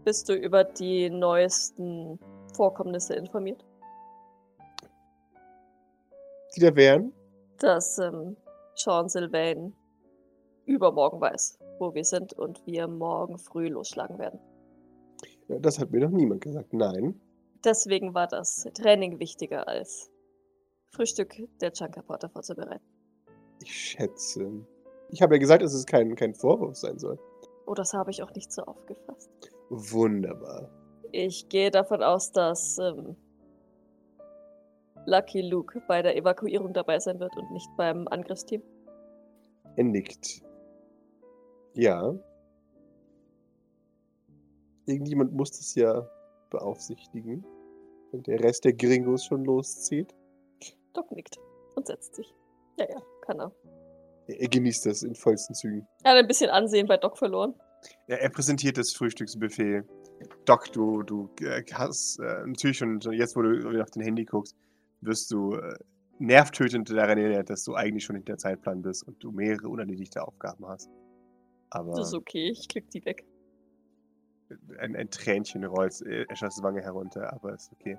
Bist du über die neuesten Vorkommnisse informiert? Die da wären? dass ähm, Sean Sylvain übermorgen weiß, wo wir sind und wir morgen früh losschlagen werden. Ja, das hat mir noch niemand gesagt. Nein. Deswegen war das Training wichtiger als Frühstück der Chunker Porter vorzubereiten. Ich schätze. Ich habe ja gesagt, dass es kein, kein Vorwurf sein soll. Oh, das habe ich auch nicht so aufgefasst. Wunderbar. Ich gehe davon aus, dass ähm, Lucky Luke bei der Evakuierung dabei sein wird und nicht beim Angriffsteam. Er nickt. Ja. Irgendjemand muss das ja beaufsichtigen. Wenn der Rest der Gringos schon loszieht. Doc nickt und setzt sich. Ja, ja, kann er. Er, er genießt das in vollsten Zügen. Er hat ein bisschen Ansehen bei Doc verloren. Ja, er präsentiert das Frühstücksbuffet. Doc, du, du äh, hast äh, natürlich schon, jetzt, wo du auf dein Handy guckst, wirst du äh, nervtötend daran erinnert, dass du eigentlich schon hinter der Zeitplan bist und du mehrere unerledigte Aufgaben hast. Aber Das ist okay, ich klick die weg. ein, ein Tränchen rollt äh, Eschers Wange herunter, aber ist okay.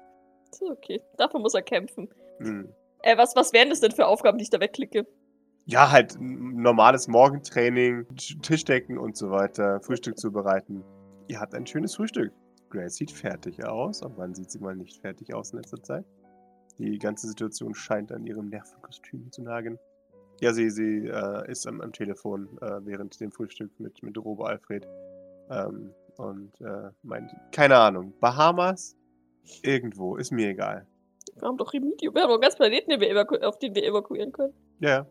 Das ist okay. Dafür muss er kämpfen. Hm. Äh, was, was wären das denn für Aufgaben, die ich da wegklicke? Ja, halt normales Morgentraining, Sch- Tischdecken und so weiter, Frühstück zubereiten. Ihr habt ein schönes Frühstück. Grace sieht fertig aus, aber wann sieht sie mal nicht fertig aus in letzter Zeit? Die ganze Situation scheint an ihrem Nervenkostüm zu nagen. Ja, sie, sie äh, ist am, am Telefon äh, während dem Frühstück mit, mit Robo Alfred. Ähm, und äh, meint, keine Ahnung, Bahamas? Irgendwo, ist mir egal. Wir haben doch Remedium. Wir haben doch einen ganzen Planeten, den wir auf den wir evakuieren können. Ja.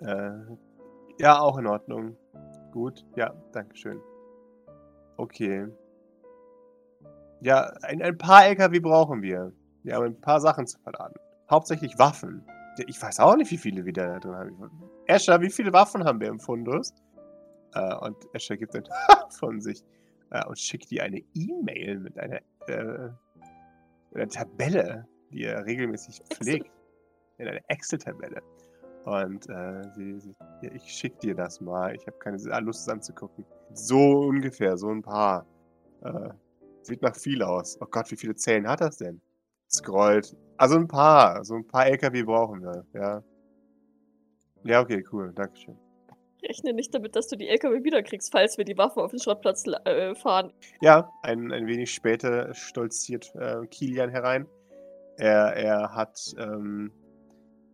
Äh, ja, auch in Ordnung. Gut, ja, Dankeschön. Okay. Ja, ein, ein paar LKW brauchen wir. Wir haben ein paar Sachen zu verladen. Hauptsächlich Waffen. Ich weiß auch nicht, wie viele wir da drin haben. Escher, wie viele Waffen haben wir im Fundus? Äh, und Escher gibt dann von sich äh, und schickt dir eine E-Mail mit einer, äh, einer Tabelle, die er regelmäßig Excel. pflegt. In einer Excel-Tabelle. Und äh, sie, sie, ja, ich schick dir das mal. Ich habe keine Lust, es anzugucken. So ungefähr, so ein paar. Äh, sieht nach viel aus. Oh Gott, wie viele Zellen hat das denn? Scrollt. Also ein paar. So ein paar LKW brauchen wir, ja. Ja, okay, cool. Dankeschön. Rechne nicht damit, dass du die LKW wiederkriegst, falls wir die Waffen auf den Schrottplatz la- äh, fahren. Ja, ein, ein wenig später stolziert äh, Kilian herein. Er, er hat ähm,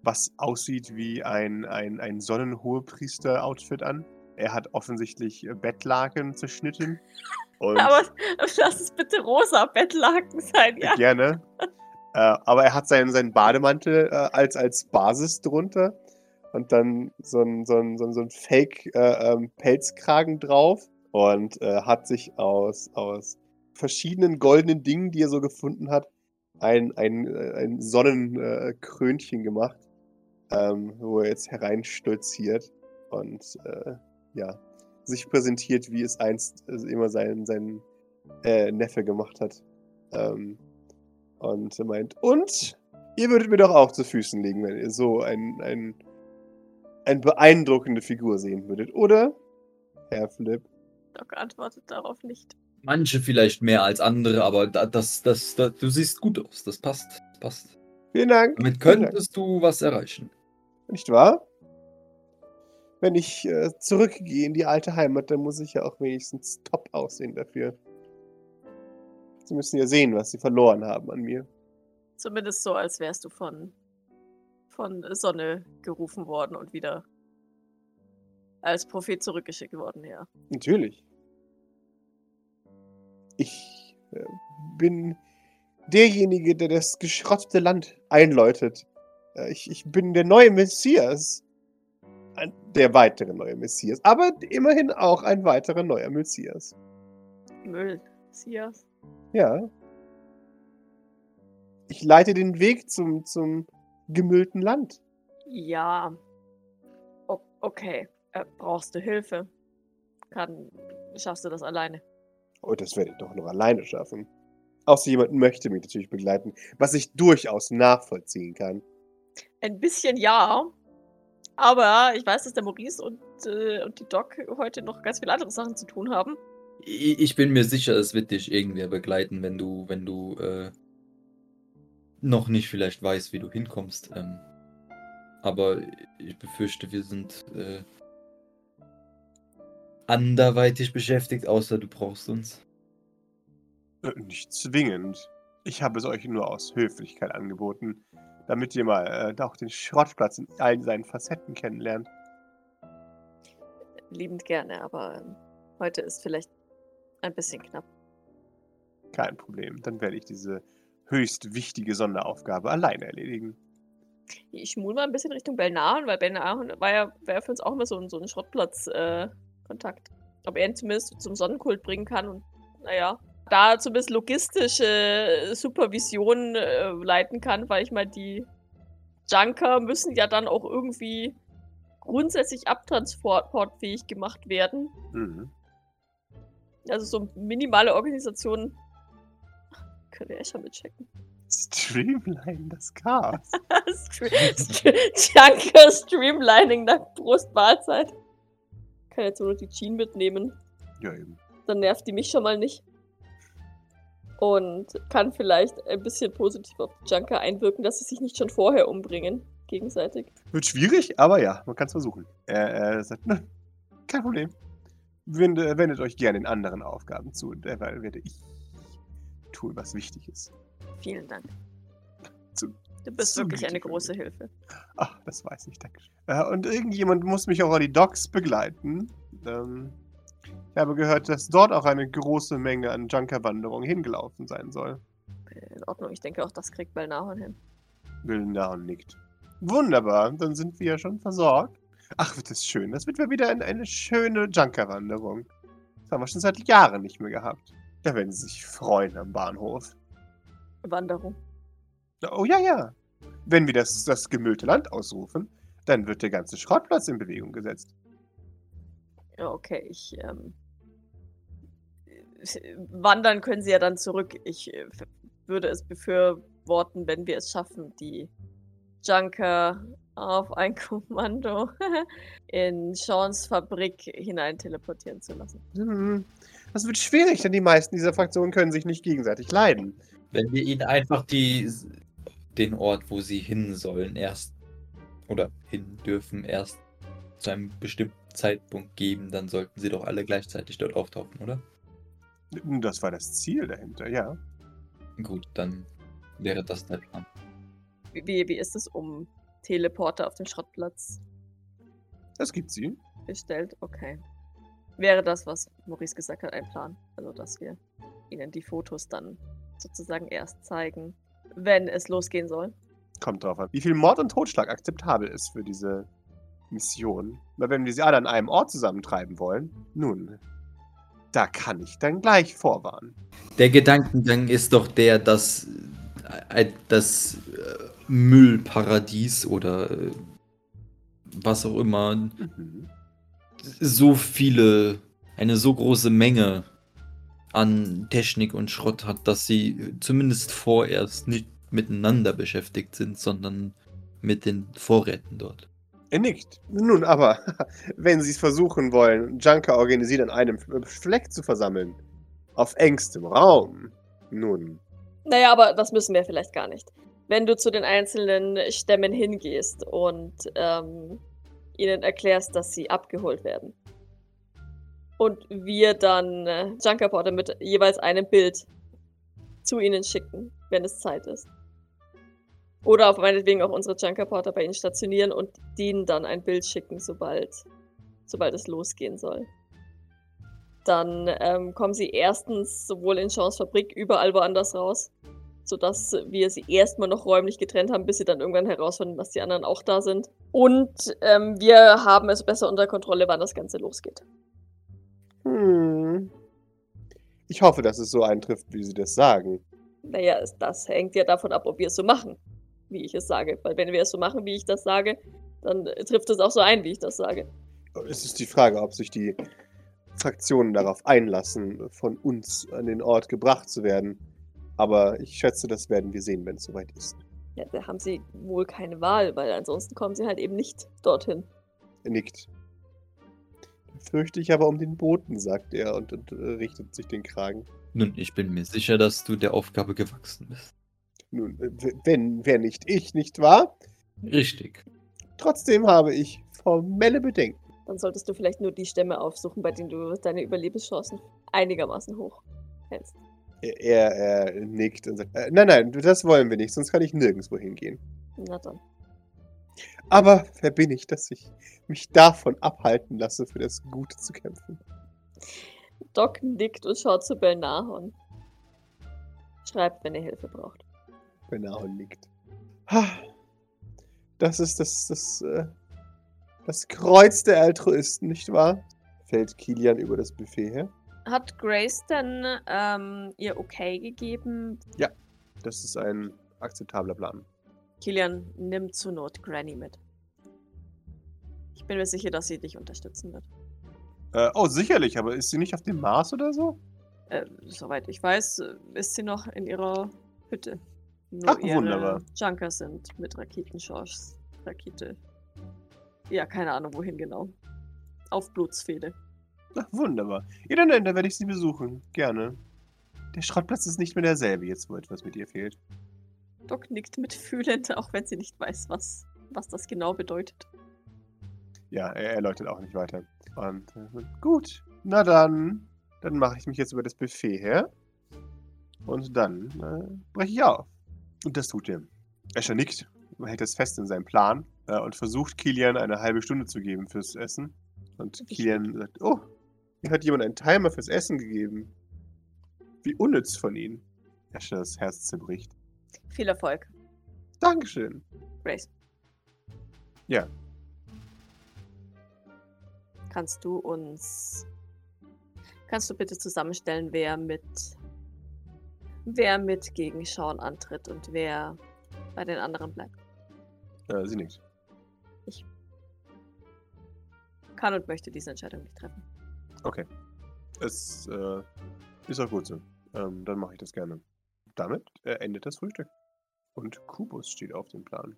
was aussieht wie ein, ein, ein Sonnenhohepriester-Outfit an. Er hat offensichtlich äh, Bettlaken zerschnitten. Und Aber lass es bitte rosa Bettlaken sein, ja? gerne. Äh, aber er hat seinen, seinen Bademantel äh, als, als Basis drunter und dann so ein, so ein, so ein, so ein Fake-Pelzkragen äh, ähm, drauf und hat sich aus, aus verschiedenen goldenen Dingen, die er so gefunden hat, ein, ein, ein Sonnenkrönchen gemacht, ähm, wo er jetzt hereinstolziert und äh, ja, sich präsentiert, wie es einst also immer sein, sein äh, Neffe gemacht hat. Ähm, und er meint, und ihr würdet mir doch auch zu Füßen liegen, wenn ihr so ein, ein, eine beeindruckende Figur sehen würdet, oder? Herr Flip. Doc antwortet darauf nicht. Manche vielleicht mehr als andere, aber das, das, das, du siehst gut aus. Das passt. Das passt. Vielen Dank. Damit könntest Dank. du was erreichen. Nicht wahr? Wenn ich äh, zurückgehe in die alte Heimat, dann muss ich ja auch wenigstens top aussehen dafür. Sie müssen ja sehen, was sie verloren haben an mir. Zumindest so, als wärst du von, von Sonne gerufen worden und wieder als Prophet zurückgeschickt worden, ja. Natürlich. Ich äh, bin derjenige, der das geschrottete Land einläutet. Äh, ich, ich bin der neue Messias. Der weitere neue Messias. Aber immerhin auch ein weiterer neuer Messias. Müll. Messias. Ja. Ich leite den Weg zum, zum gemüllten Land. Ja. O okay. Äh, brauchst du Hilfe? Kann, schaffst du das alleine? Oh, das werde ich doch noch alleine schaffen. Außer jemand möchte mich natürlich begleiten, was ich durchaus nachvollziehen kann. Ein bisschen ja. Aber ich weiß, dass der Maurice und, äh, und die Doc heute noch ganz viele andere Sachen zu tun haben. Ich bin mir sicher, es wird dich irgendwer begleiten, wenn du, wenn du äh, noch nicht vielleicht weißt, wie du hinkommst. Ähm, aber ich befürchte, wir sind äh, anderweitig beschäftigt, außer du brauchst uns. Äh, nicht zwingend. Ich habe es euch nur aus Höflichkeit angeboten, damit ihr mal äh, auch den Schrottplatz in allen seinen Facetten kennenlernt. Liebend gerne, aber ähm, heute ist vielleicht ein bisschen knapp. Kein Problem. Dann werde ich diese höchst wichtige Sonderaufgabe alleine erledigen. Ich schmul mal ein bisschen Richtung Belnahon, weil Belnahon war ja, war für uns auch immer so ein, so ein Schrottplatz-Kontakt. Äh, Ob er ihn zumindest zum Sonnenkult bringen kann und, naja, da zumindest logistische Supervision äh, leiten kann, weil ich meine, die Junker müssen ja dann auch irgendwie grundsätzlich abtransportfähig gemacht werden. Mhm. Also so minimale Organisationen. Könnt ihr echt schon mitchecken. Streamline das Chaos. Junker Streamlining nach Brustmahlzeit. Kann jetzt nur noch die Jean mitnehmen. Ja, eben. Dann nervt die mich schon mal nicht. Und kann vielleicht ein bisschen positiv auf Junker einwirken, dass sie sich nicht schon vorher umbringen, gegenseitig. Wird schwierig, aber ja, man kann es versuchen. Er, er sagt, ne, kein Problem. Wende, wendet euch gerne in anderen Aufgaben zu, derweil werde ich tun, was wichtig ist. Vielen Dank. Zu, du bist wirklich eine große Hilfe. Ach, das weiß ich, danke. Äh, und irgendjemand muss mich auch an die Docks begleiten. Ähm, ich habe gehört, dass dort auch eine große Menge an Junkerwanderungen hingelaufen sein soll. In Ordnung, ich denke auch, das kriegt Belnahon hin. Belnahon nickt. Wunderbar, dann sind wir ja schon versorgt. Ach, wird das schön. Das wird wieder eine, eine schöne Junker-Wanderung. Das haben wir schon seit Jahren nicht mehr gehabt. Da werden sie sich freuen am Bahnhof. Wanderung. Oh ja, ja. Wenn wir das, das gemüllte Land ausrufen, dann wird der ganze Schrottplatz in Bewegung gesetzt. Okay, ich. Ähm, wandern können sie ja dann zurück. Ich äh, würde es befürworten, wenn wir es schaffen, die Junker auf ein Kommando in Seans Fabrik hinein teleportieren zu lassen. Hm, das wird schwierig, denn die meisten dieser Fraktionen können sich nicht gegenseitig leiden. Wenn wir ihnen einfach die, den Ort, wo sie hin sollen, erst oder hin dürfen, erst zu einem bestimmten Zeitpunkt geben, dann sollten sie doch alle gleichzeitig dort auftauchen, oder? Das war das Ziel dahinter, ja. Gut, dann wäre das der Plan. Wie, wie ist es um Teleporter auf den Schrottplatz. Es gibt sie. Bestellt, okay. Wäre das, was Maurice gesagt hat, ein Plan? Also, dass wir ihnen die Fotos dann sozusagen erst zeigen, wenn es losgehen soll. Kommt drauf an. Wie viel Mord und Totschlag akzeptabel ist für diese Mission. Weil wenn wir sie alle an einem Ort zusammentreiben wollen, nun, da kann ich dann gleich vorwarnen. Der Gedankengang ist doch der, dass äh, das äh, Müllparadies oder äh, was auch immer Mhm. so viele, eine so große Menge an Technik und Schrott hat, dass sie zumindest vorerst nicht miteinander beschäftigt sind, sondern mit den Vorräten dort. Er nickt. Nun aber, wenn Sie es versuchen wollen, Junker organisiert an einem Fleck zu versammeln, auf engstem Raum, nun, Naja, aber das müssen wir vielleicht gar nicht. Wenn du zu den einzelnen Stämmen hingehst und ähm, ihnen erklärst, dass sie abgeholt werden. Und wir dann äh, Junkerporter mit jeweils einem Bild zu ihnen schicken, wenn es Zeit ist. Oder auf meinetwegen auch unsere Junkerporter bei ihnen stationieren und denen dann ein Bild schicken, sobald, sobald es losgehen soll. Dann ähm, kommen sie erstens sowohl in Chance Fabrik überall woanders raus, sodass wir sie erstmal noch räumlich getrennt haben, bis sie dann irgendwann herausfinden, dass die anderen auch da sind. Und ähm, wir haben es besser unter Kontrolle, wann das Ganze losgeht. hm. Ich hoffe, dass es so eintrifft, wie Sie das sagen. Naja, das hängt ja davon ab, ob wir es so machen, wie ich es sage. Weil wenn wir es so machen, wie ich das sage, dann äh, trifft es auch so ein, wie ich das sage. Es ist die Frage, ob sich die Fraktionen darauf einlassen, von uns an den Ort gebracht zu werden. Aber ich schätze, das werden wir sehen, wenn es soweit ist. Ja, da haben sie wohl keine Wahl, weil ansonsten kommen sie halt eben nicht dorthin. Er nickt. Fürchte ich aber um den Boten, sagt er und, und äh, richtet sich den Kragen. Nun, ich bin mir sicher, dass du der Aufgabe gewachsen bist. Nun, äh, w- wenn, wer nicht ich, nicht wahr? Richtig. Trotzdem habe ich formelle Bedenken. Dann solltest du vielleicht nur die Stämme aufsuchen, bei denen du deine Überlebenschancen einigermaßen hoch hältst. Er, er, er nickt und sagt, äh, nein, nein, das wollen wir nicht, sonst kann ich nirgendwo hingehen. Na dann. Aber wer bin ich, dass ich mich davon abhalten lasse, für das Gute zu kämpfen? Doc nickt und schaut zu Belnahon. Schreibt, wenn ihr Hilfe braucht. Benahon nickt. Ha, Das ist das, das, äh, das Kreuz der Altruisten, nicht wahr? Fällt Kilian über das Buffet her. Hat Grace denn ähm, ihr okay gegeben? Das ist ein akzeptabler Plan. Kilian, nimm zur Not Granny mit. Ich bin mir sicher, dass sie dich unterstützen wird. Äh, oh, sicherlich, aber ist sie nicht auf dem Mars oder so? Äh, soweit ich weiß, äh, ist sie noch in ihrer Hütte. Wo Ach, ihre wunderbar. Junker sind mit Raketenschorschs Rakete. Ja, keine Ahnung, wohin genau. Auf Blutsfehde. Ach, wunderbar. Ja, dann, dann werde ich sie besuchen. Gerne. Der Schrottplatz ist nicht mehr derselbe, jetzt wo etwas mit ihr fehlt. Doc nickt mitfühlend, auch wenn sie nicht weiß, was, was das genau bedeutet. Ja, er, er läutet auch nicht weiter. Und äh, gut, na dann. Dann mache ich mich jetzt über das Buffet her. Und dann äh, breche ich auf. Und das tut er. Escher nickt, hält es fest in seinem Plan äh, und versucht Kilian eine halbe Stunde zu geben fürs Essen. Und Kilian sagt, oh, mir hat jemand einen Timer fürs Essen gegeben. Wie unnütz von Ihnen. Escher das Herz zerbricht. Viel Erfolg, Dankeschön. Grace. Ja. Kannst du uns. Kannst du bitte zusammenstellen, wer mit. Wer mit gegen Sean antritt und wer bei den anderen bleibt? Äh, sie nickt. Kann und möchte diese Entscheidung nicht treffen. Okay. Es äh, ist auch gut so. Ähm, dann mache ich das gerne. Damit äh, endet das Frühstück. Und Kubus steht auf dem Plan.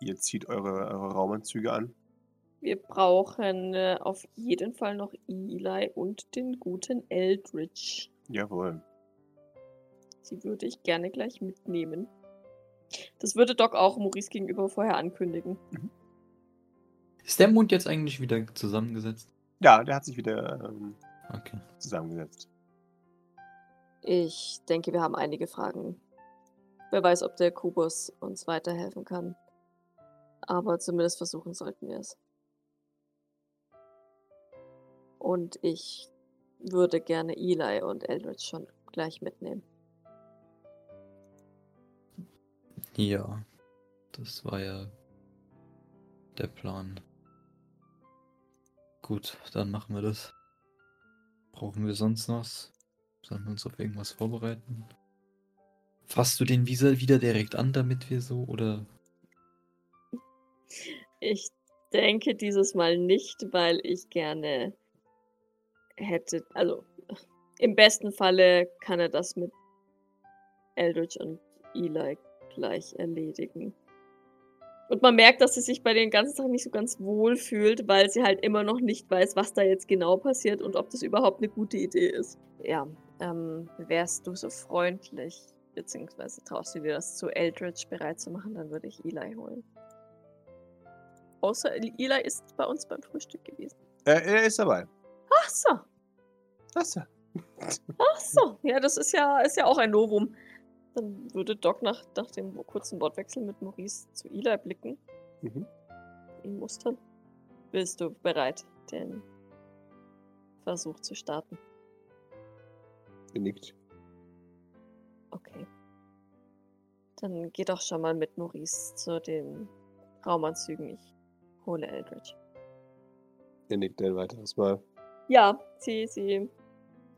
Ihr zieht eure, eure Raumanzüge an. Wir brauchen äh, auf jeden Fall noch Eli und den guten Eldridge. Jawohl. Sie würde ich gerne gleich mitnehmen. Das würde Doc auch Maurice gegenüber vorher ankündigen. Ist der Mond jetzt eigentlich wieder zusammengesetzt? Ja, der hat sich wieder ähm, Okay. zusammengesetzt. Ich denke, wir haben einige Fragen. Wer weiß, ob der Kubus uns weiterhelfen kann. Aber zumindest versuchen sollten wir es. Und ich würde gerne Eli und Eldridge schon gleich mitnehmen. Ja, das war ja der Plan. Gut, dann machen wir das. Brauchen wir sonst noch was? Sollen wir uns auf irgendwas vorbereiten? Fasst du den Visa wieder direkt an, damit wir so oder? Ich denke dieses Mal nicht, weil ich gerne hätte, also im besten Falle kann er das mit Eldritch und Eli gleich erledigen. Und man merkt, dass sie sich bei den ganzen Sachen nicht so ganz wohl fühlt, weil sie halt immer noch nicht weiß, was da jetzt genau passiert und ob das überhaupt eine gute Idee ist. Ja, ähm, wärst du so freundlich, beziehungsweise traust du dir das zu Eldritch bereit zu machen, dann würde ich Eli holen. Außer Eli ist bei uns beim Frühstück gewesen. Er, er ist dabei. Ach so, Das ja. ach so. Ja, das ist ja, ist ja auch ein Novum. Dann würde Doc nach, nach dem kurzen Wortwechsel mit Maurice zu Eli blicken. Mhm. ihn mustern. Bist du bereit, den Versuch zu starten? Er nickt. Okay. Dann geh doch schon mal mit Maurice zu den Raumanzügen. Ich hole Eldritch. Er nickt ein weiteres Mal. Ja, sie, sie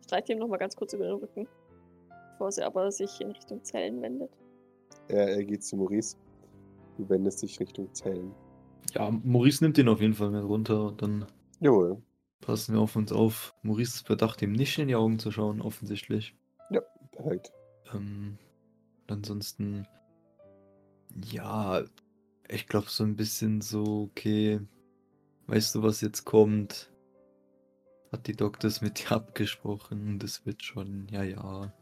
streicht ihm noch mal ganz kurz über den Rücken, bevor sie aber sich in Richtung Zellen wendet. Er, er geht zu Maurice. Du wendest dich Richtung Zellen. Ja, Maurice nimmt den auf jeden Fall mit runter und dann Jawohl. passen wir auf uns auf. Maurice bedacht ihm nicht in die Augen zu schauen, offensichtlich. Perfekt. Ähm, ansonsten, ja, ich glaube so ein bisschen so, okay, weißt du, was jetzt kommt? Hat die Doktors mit dir abgesprochen? Das wird schon, ja, ja.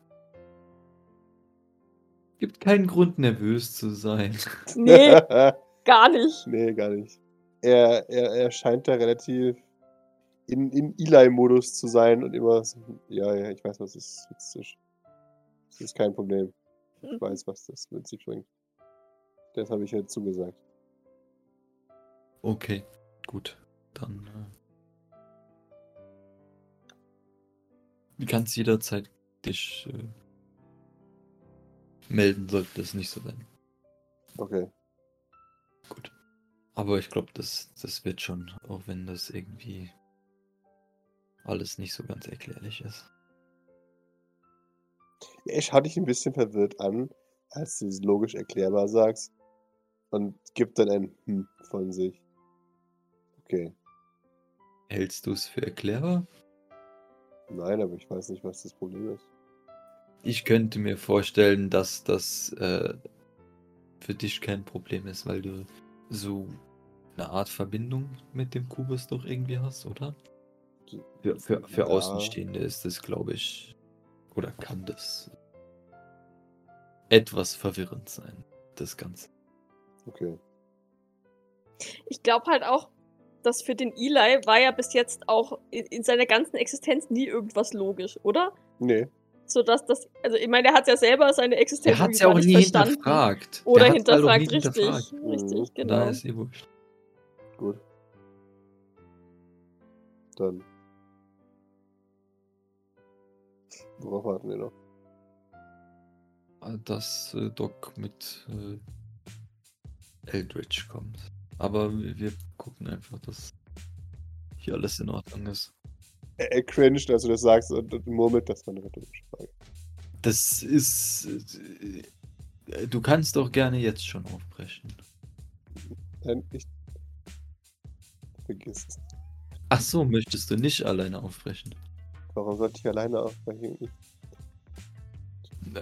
Gibt keinen Grund, nervös zu sein. Nee, gar nicht. nee, gar nicht. Er, er, er scheint da relativ in, in Eli-Modus zu sein und immer so, ja, ja, ich weiß, was ist. Das ist, das ist kein Problem. Ich weiß, was das mit sich bringt. Das habe ich ja zugesagt. Okay, gut. Dann. Äh, du kannst jederzeit dich äh, melden, sollte das nicht so sein. Okay. Gut. Aber ich glaube, das, das wird schon, auch wenn das irgendwie alles nicht so ganz erklärlich ist. Er schaut dich ein bisschen verwirrt an, als du es logisch erklärbar sagst. Und gibt dann ein Hm von sich. Okay. Hältst du es für erklärbar? Nein, aber ich weiß nicht, was das Problem ist. Ich könnte mir vorstellen, dass das äh, für dich kein Problem ist, weil du so eine Art Verbindung mit dem Kubus doch irgendwie hast, oder? Für, für, für Ja. Außenstehende ist das, glaube ich, oder kann das etwas verwirrend sein, das Ganze. Okay. Ich glaube halt auch, dass für den Eli war ja bis jetzt auch in, in seiner ganzen Existenz nie irgendwas logisch, oder? Nee. So dass das, also ich meine, er hat ja selber seine Existenz Er hat es irgendwie ja auch nicht nie verstanden. hinterfragt. Oder Der hat's halt auch hinterfragt, nie richtig. hinterfragt. Richtig, Mhm. genau. Da ist eh wurscht. Gut. Dann. Worauf warten wir noch? dass äh, Doc mit äh, Eldritch kommt. Aber wir, wir gucken einfach, dass hier alles in Ordnung ist. Er, er cringed, als du das sagst und, und murmelt, das war eine rhetorische Frage. Das ist. Äh, du kannst doch gerne jetzt schon aufbrechen. Nein, ich. Vergiss es. Ach so, möchtest du nicht alleine aufbrechen? Warum sollte ich alleine aufbrechen?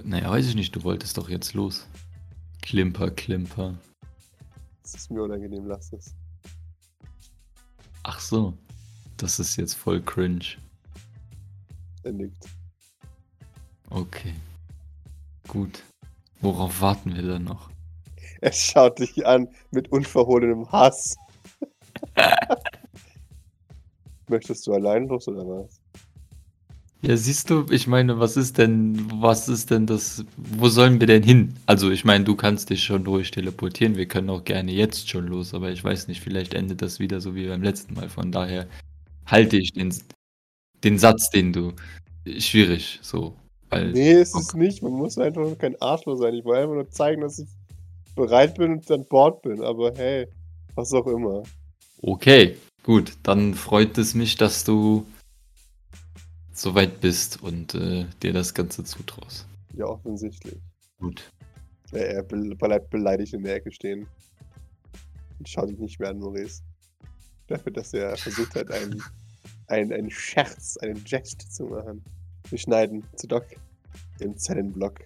Naja, weiß ich nicht, du wolltest doch jetzt los. Klimper, Klimper. es ist mir unangenehm, lass es. Ach so. Das ist jetzt voll cringe. Er nickt. Okay. Gut. Worauf warten wir dann noch? Er schaut dich an mit unverhohlenem Hass. Möchtest du allein los oder was? Ja, siehst du, ich meine, was ist denn, was ist denn das, wo sollen wir denn hin? Also, ich meine, du kannst dich schon ruhig teleportieren, wir können auch gerne jetzt schon los, aber ich weiß nicht, vielleicht endet das wieder so wie beim letzten Mal, von daher halte ich den, den Satz, den du, schwierig, so, weil, Nee, ist es nicht. Man muss einfach nur kein Arschloch sein. Ich wollte einfach nur zeigen, dass ich bereit bin und an Bord bin. Aber hey, was auch immer. Okay, gut. Dann freut es mich, dass du so weit bist und äh, dir das Ganze zutraust. Ja, offensichtlich. Gut. Er, er be- bleibt beleidigt in der Ecke stehen. Und schaut dich nicht mehr an, Maurice. Dafür, dass er versucht hat, einen, einen, einen Scherz, einen Jest zu machen. Wir schneiden zu Doc im Zellenblock.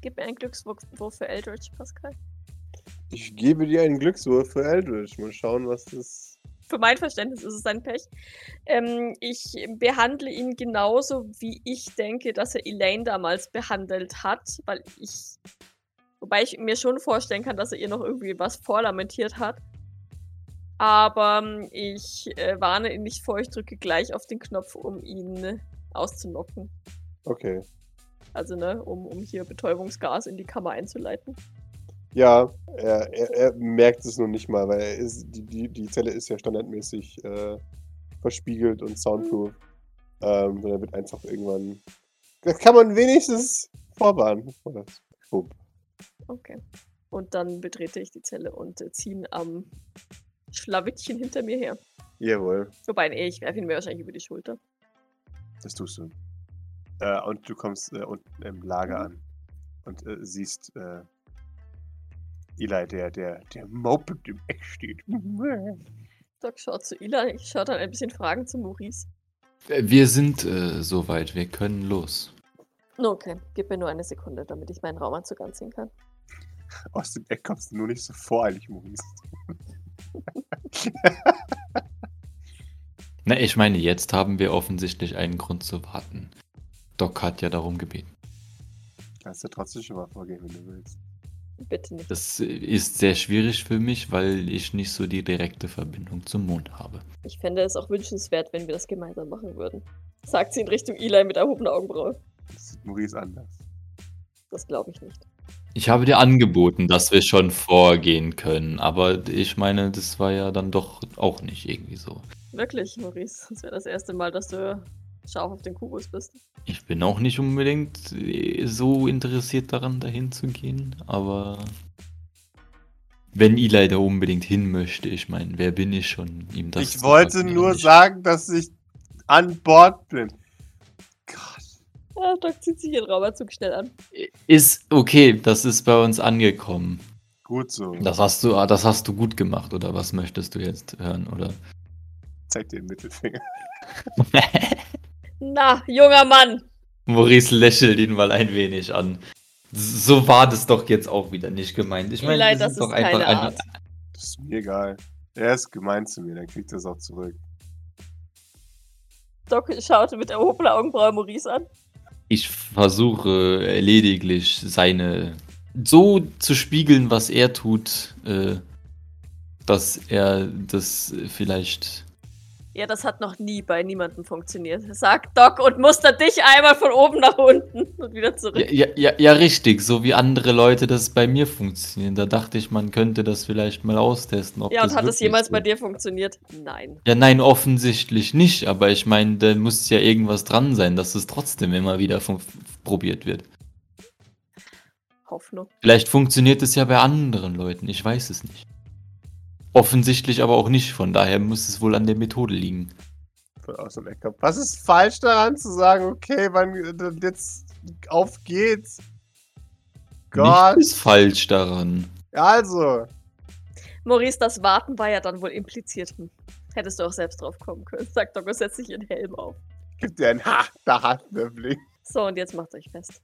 Gib mir einen Glückswurf für Eldritch, Pascal. Ich gebe dir einen Glückswurf für Eldritch. Mal schauen, was das. Für mein Verständnis ist es ein Pech. Ähm, ich behandle ihn genauso, wie ich denke, dass er Elaine damals behandelt hat, weil ich. Wobei ich mir schon vorstellen kann, dass er ihr noch irgendwie was vorlamentiert hat. Aber ähm, ich äh, warne ihn nicht vor, ich drücke gleich auf den Knopf, um ihn auszunocken. Okay. Also, ne, um, um hier Betäubungsgas in die Kammer einzuleiten. Ja, er, er, er merkt es noch nicht mal, weil er ist, die, die, die Zelle ist ja standardmäßig äh, verspiegelt und soundproof. Ähm, sondern wird einfach irgendwann. Das kann man wenigstens vorwarnen. Bup. Okay. Und dann betrete ich die Zelle und äh, ziehe ihn am Schlawittchen hinter mir her. Jawohl, Wobei, nee, ich werfe ihn mir wahrscheinlich über die Schulter. das tust du. Äh, und du kommst äh, unten im Lager an und äh, siehst äh, Eli, der, der, der moped im Eck steht. Doc schaut zu Ila, ich schaue dann ein bisschen Fragen zu Maurice. Äh, Wir sind äh, soweit, wir können los. Okay, gib mir nur eine Sekunde, damit ich meinen Raumanzug anziehen kann. Aus dem Eck kommst du nur nicht so voreilig, Maurice. Na, ich meine, jetzt haben wir offensichtlich einen Grund zu warten. Doc hat ja darum gebeten. Kannst du trotzdem schon mal vorgehen, wenn du willst. Bitte nicht. Das ist sehr schwierig für mich, weil ich nicht so die direkte Verbindung zum Mond habe. Ich fände es auch wünschenswert, wenn wir das gemeinsam machen würden. Sagt sie in Richtung Eli mit erhobener Augenbraue. Das sieht Maurice anders. Das glaube ich nicht. Ich habe dir angeboten, dass wir schon vorgehen können, aber ich meine, das war ja dann doch auch nicht irgendwie so. Wirklich, Maurice. Das wäre das erste Mal, dass du scharf auf den Kubus bist. Ich bin auch nicht unbedingt äh, so interessiert daran, dahin zu gehen, aber wenn Eli da unbedingt hin möchte, ich meine, wer bin ich schon, ihm das ich zu wollte nur sagen, dass ich an Bord bin. Ah, Doc zieht sich ihren Raumanzug schnell an. Ist okay, das ist bei uns angekommen. Gut so. Das hast du, das hast du gut gemacht, oder was möchtest du jetzt hören, oder? Zeig dir den Mittelfinger. Na, junger Mann! Maurice lächelt ihn mal ein wenig an. So war das doch jetzt auch wieder nicht gemeint. Ich meine, Eli, wir das sind doch ist einfach keine ein, Art. Das ist mir egal. Er ist gemein zu mir, dann kriegt er es auch zurück. Doc schaute mit erhobener Augenbraue Maurice an. Ich versuche lediglich seine so zu spiegeln, was er tut, äh, dass er das vielleicht. Ja, das hat noch nie bei niemandem funktioniert. Sagt Doc und mustert dich einmal von oben nach unten und wieder zurück. Ja, ja, ja, richtig, so wie andere Leute das bei mir funktionieren. Da dachte ich, man könnte das vielleicht mal austesten. Ob Ja, und das hat es wirklich jemals so- bei dir funktioniert? Nein. Ja, nein, offensichtlich nicht, aber ich meine, da muss ja irgendwas dran sein, dass es trotzdem immer wieder probiert wird. Hoffnung. Vielleicht funktioniert es ja bei anderen Leuten, ich weiß es nicht. Offensichtlich aber auch nicht, von daher muss es wohl an der Methode liegen. Was ist falsch daran zu sagen, okay, wann jetzt auf geht's? Gott. Nichts ist falsch daran. Also. Maurice, das Warten war ja dann wohl impliziert. Hm. Hättest du auch selbst drauf kommen können. Sagt Doc und setzt sich ihren Helm auf. Gibt dir einen harter Handwürfling. So, und jetzt macht euch fest.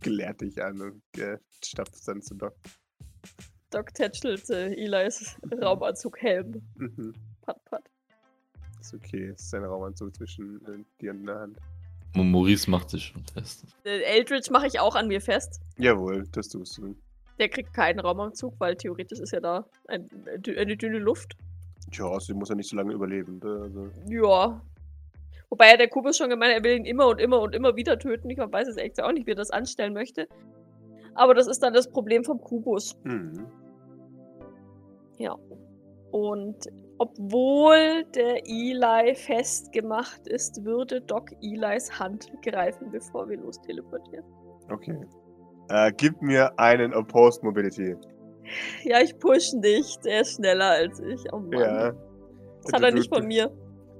Gelehrt dich an und äh, stapft dann zu Doc. Doc tätschelt äh, Eli's Raumanzug Helm. Mhm. Pat, pat. Ist okay, es ist ein Raumanzug zwischen äh, dir und der Hand. Mo- Maurice macht sich schon fest. Äh, Eldritch mache ich auch an mir fest. Jawohl, das tust du. Der kriegt keinen Raumanzug, weil theoretisch ist ja da ein, eine dünne Luft. Tja, sie muss ja nicht so lange überleben. ne? Also, Ja. Wobei ja der Kubus schon gemeint, er will ihn immer und immer und immer wieder töten. Ich weiß jetzt echt auch nicht, wie er das anstellen möchte. Aber das ist dann das Problem vom Kubus. mhm. Ja. Und obwohl der Eli festgemacht ist, würde Doc Elis Hand greifen, bevor wir los teleportieren. Okay. Äh, gib mir einen Opposed Mobility. Ja, ich push nicht. Er ist schneller als ich. Oh Mann. Ja. Das hat Du- er nicht von du- mir.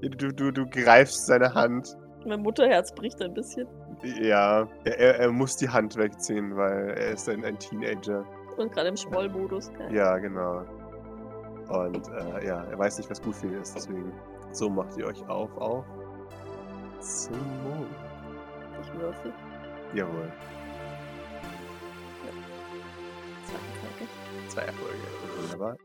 Du, du, du greifst seine Hand. Mein Mutterherz bricht ein bisschen. Ja, er, er, muss die Hand wegziehen, weil er ist ein, ein Teenager. Und gerade im Schmollmodus. Ja, genau. Und äh, ja, er weiß nicht, was gut für ihn ist, deswegen. So macht ihr euch auf auf. Simon. Ich würfel. Jawohl. Zwei Erfolge. Zwei Erfolge. Wunderbar.